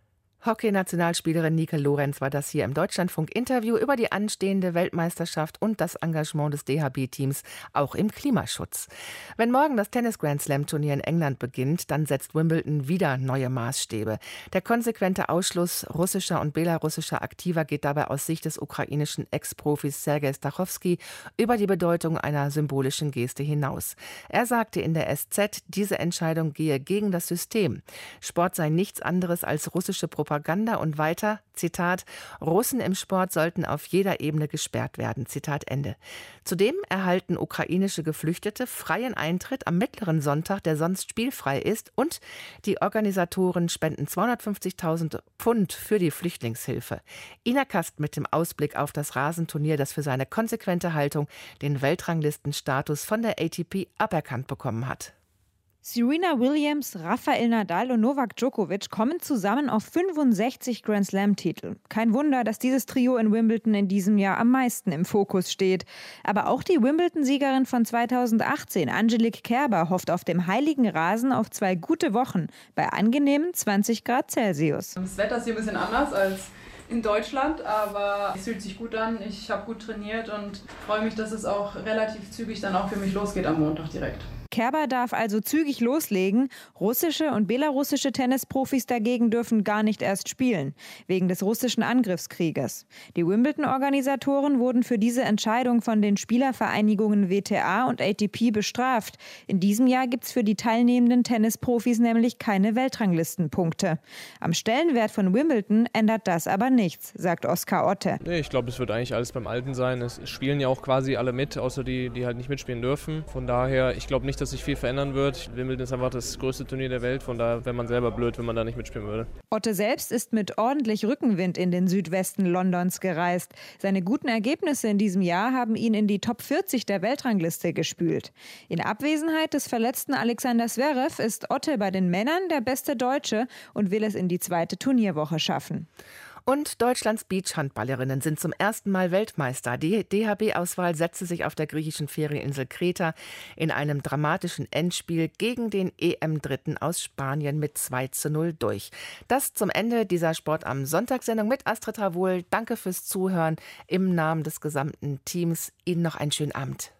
Hockey-Nationalspielerin Nike Lorenz war das hier im Deutschlandfunk-Interview über die anstehende Weltmeisterschaft und das Engagement des DHB-Teams auch im Klimaschutz. Wenn morgen das Tennis Grand Slam-Turnier in England beginnt, dann setzt Wimbledon wieder neue Maßstäbe. Der konsequente Ausschluss russischer und belarussischer Aktiver geht dabei aus Sicht des ukrainischen Ex-Profis Sergei Stachowski über die Bedeutung einer symbolischen Geste hinaus. Er sagte in der SZ, diese Entscheidung gehe gegen das System. Sport sei nichts anderes als russische Propaganda Propaganda und weiter, Zitat, Russen im Sport sollten auf jeder Ebene gesperrt werden, Zitat Ende. Zudem erhalten ukrainische Geflüchtete freien Eintritt am mittleren Sonntag, der sonst spielfrei ist und die Organisatoren spenden 250.000 Pfund für die Flüchtlingshilfe. Ina Kast mit dem Ausblick auf das Rasenturnier, das für seine konsequente Haltung den Weltranglistenstatus von der ATP aberkannt bekommen hat. Serena Williams, Rafael Nadal und Novak Djokovic kommen zusammen auf 65 Grand Slam-Titel. Kein Wunder, dass dieses Trio in Wimbledon in diesem Jahr am meisten im Fokus steht. Aber auch die Wimbledon-Siegerin von 2018, Angelique Kerber, hofft auf dem heiligen Rasen auf zwei gute Wochen bei angenehmen 20 Grad Celsius. Das Wetter ist hier ein bisschen anders als in Deutschland, aber es fühlt sich gut an. Ich habe gut trainiert und freue mich, dass es auch relativ zügig dann auch für mich losgeht am Montag direkt. Kerber darf also zügig loslegen. Russische und belarussische Tennisprofis dagegen dürfen gar nicht erst spielen, wegen des russischen Angriffskrieges. Die Wimbledon-Organisatoren wurden für diese Entscheidung von den Spielervereinigungen WTA und ATP bestraft. In diesem Jahr gibt es für die teilnehmenden Tennisprofis nämlich keine Weltranglistenpunkte. Am Stellenwert von Wimbledon ändert das aber nichts, sagt Oskar Otte. Nee, ich glaube, es wird eigentlich alles beim Alten sein. Es spielen ja auch quasi alle mit, außer die, die halt nicht mitspielen dürfen. Von daher, ich glaube nicht, dass sich viel verändern wird. Wimbledon ist einfach das größte Turnier der Welt, von daher wäre man selber blöd, wenn man da nicht mitspielen würde. Otte selbst ist mit ordentlich Rückenwind in den Südwesten Londons gereist. Seine guten Ergebnisse in diesem Jahr haben ihn in die Top 40 der Weltrangliste gespült. In Abwesenheit des verletzten Alexander Zverev ist Otte bei den Männern der beste Deutsche und will es in die zweite Turnierwoche schaffen. Und Deutschlands Beachhandballerinnen sind zum ersten Mal Weltmeister. Die DHB-Auswahl setzte sich auf der griechischen Ferieninsel Kreta in einem dramatischen Endspiel gegen den EM-Dritten aus Spanien mit 2 zu 0 durch. Das zum Ende dieser Sport am Sonntagssendung mit Astrid Travol. Danke fürs Zuhören. Im Namen des gesamten Teams Ihnen noch einen schönen Abend.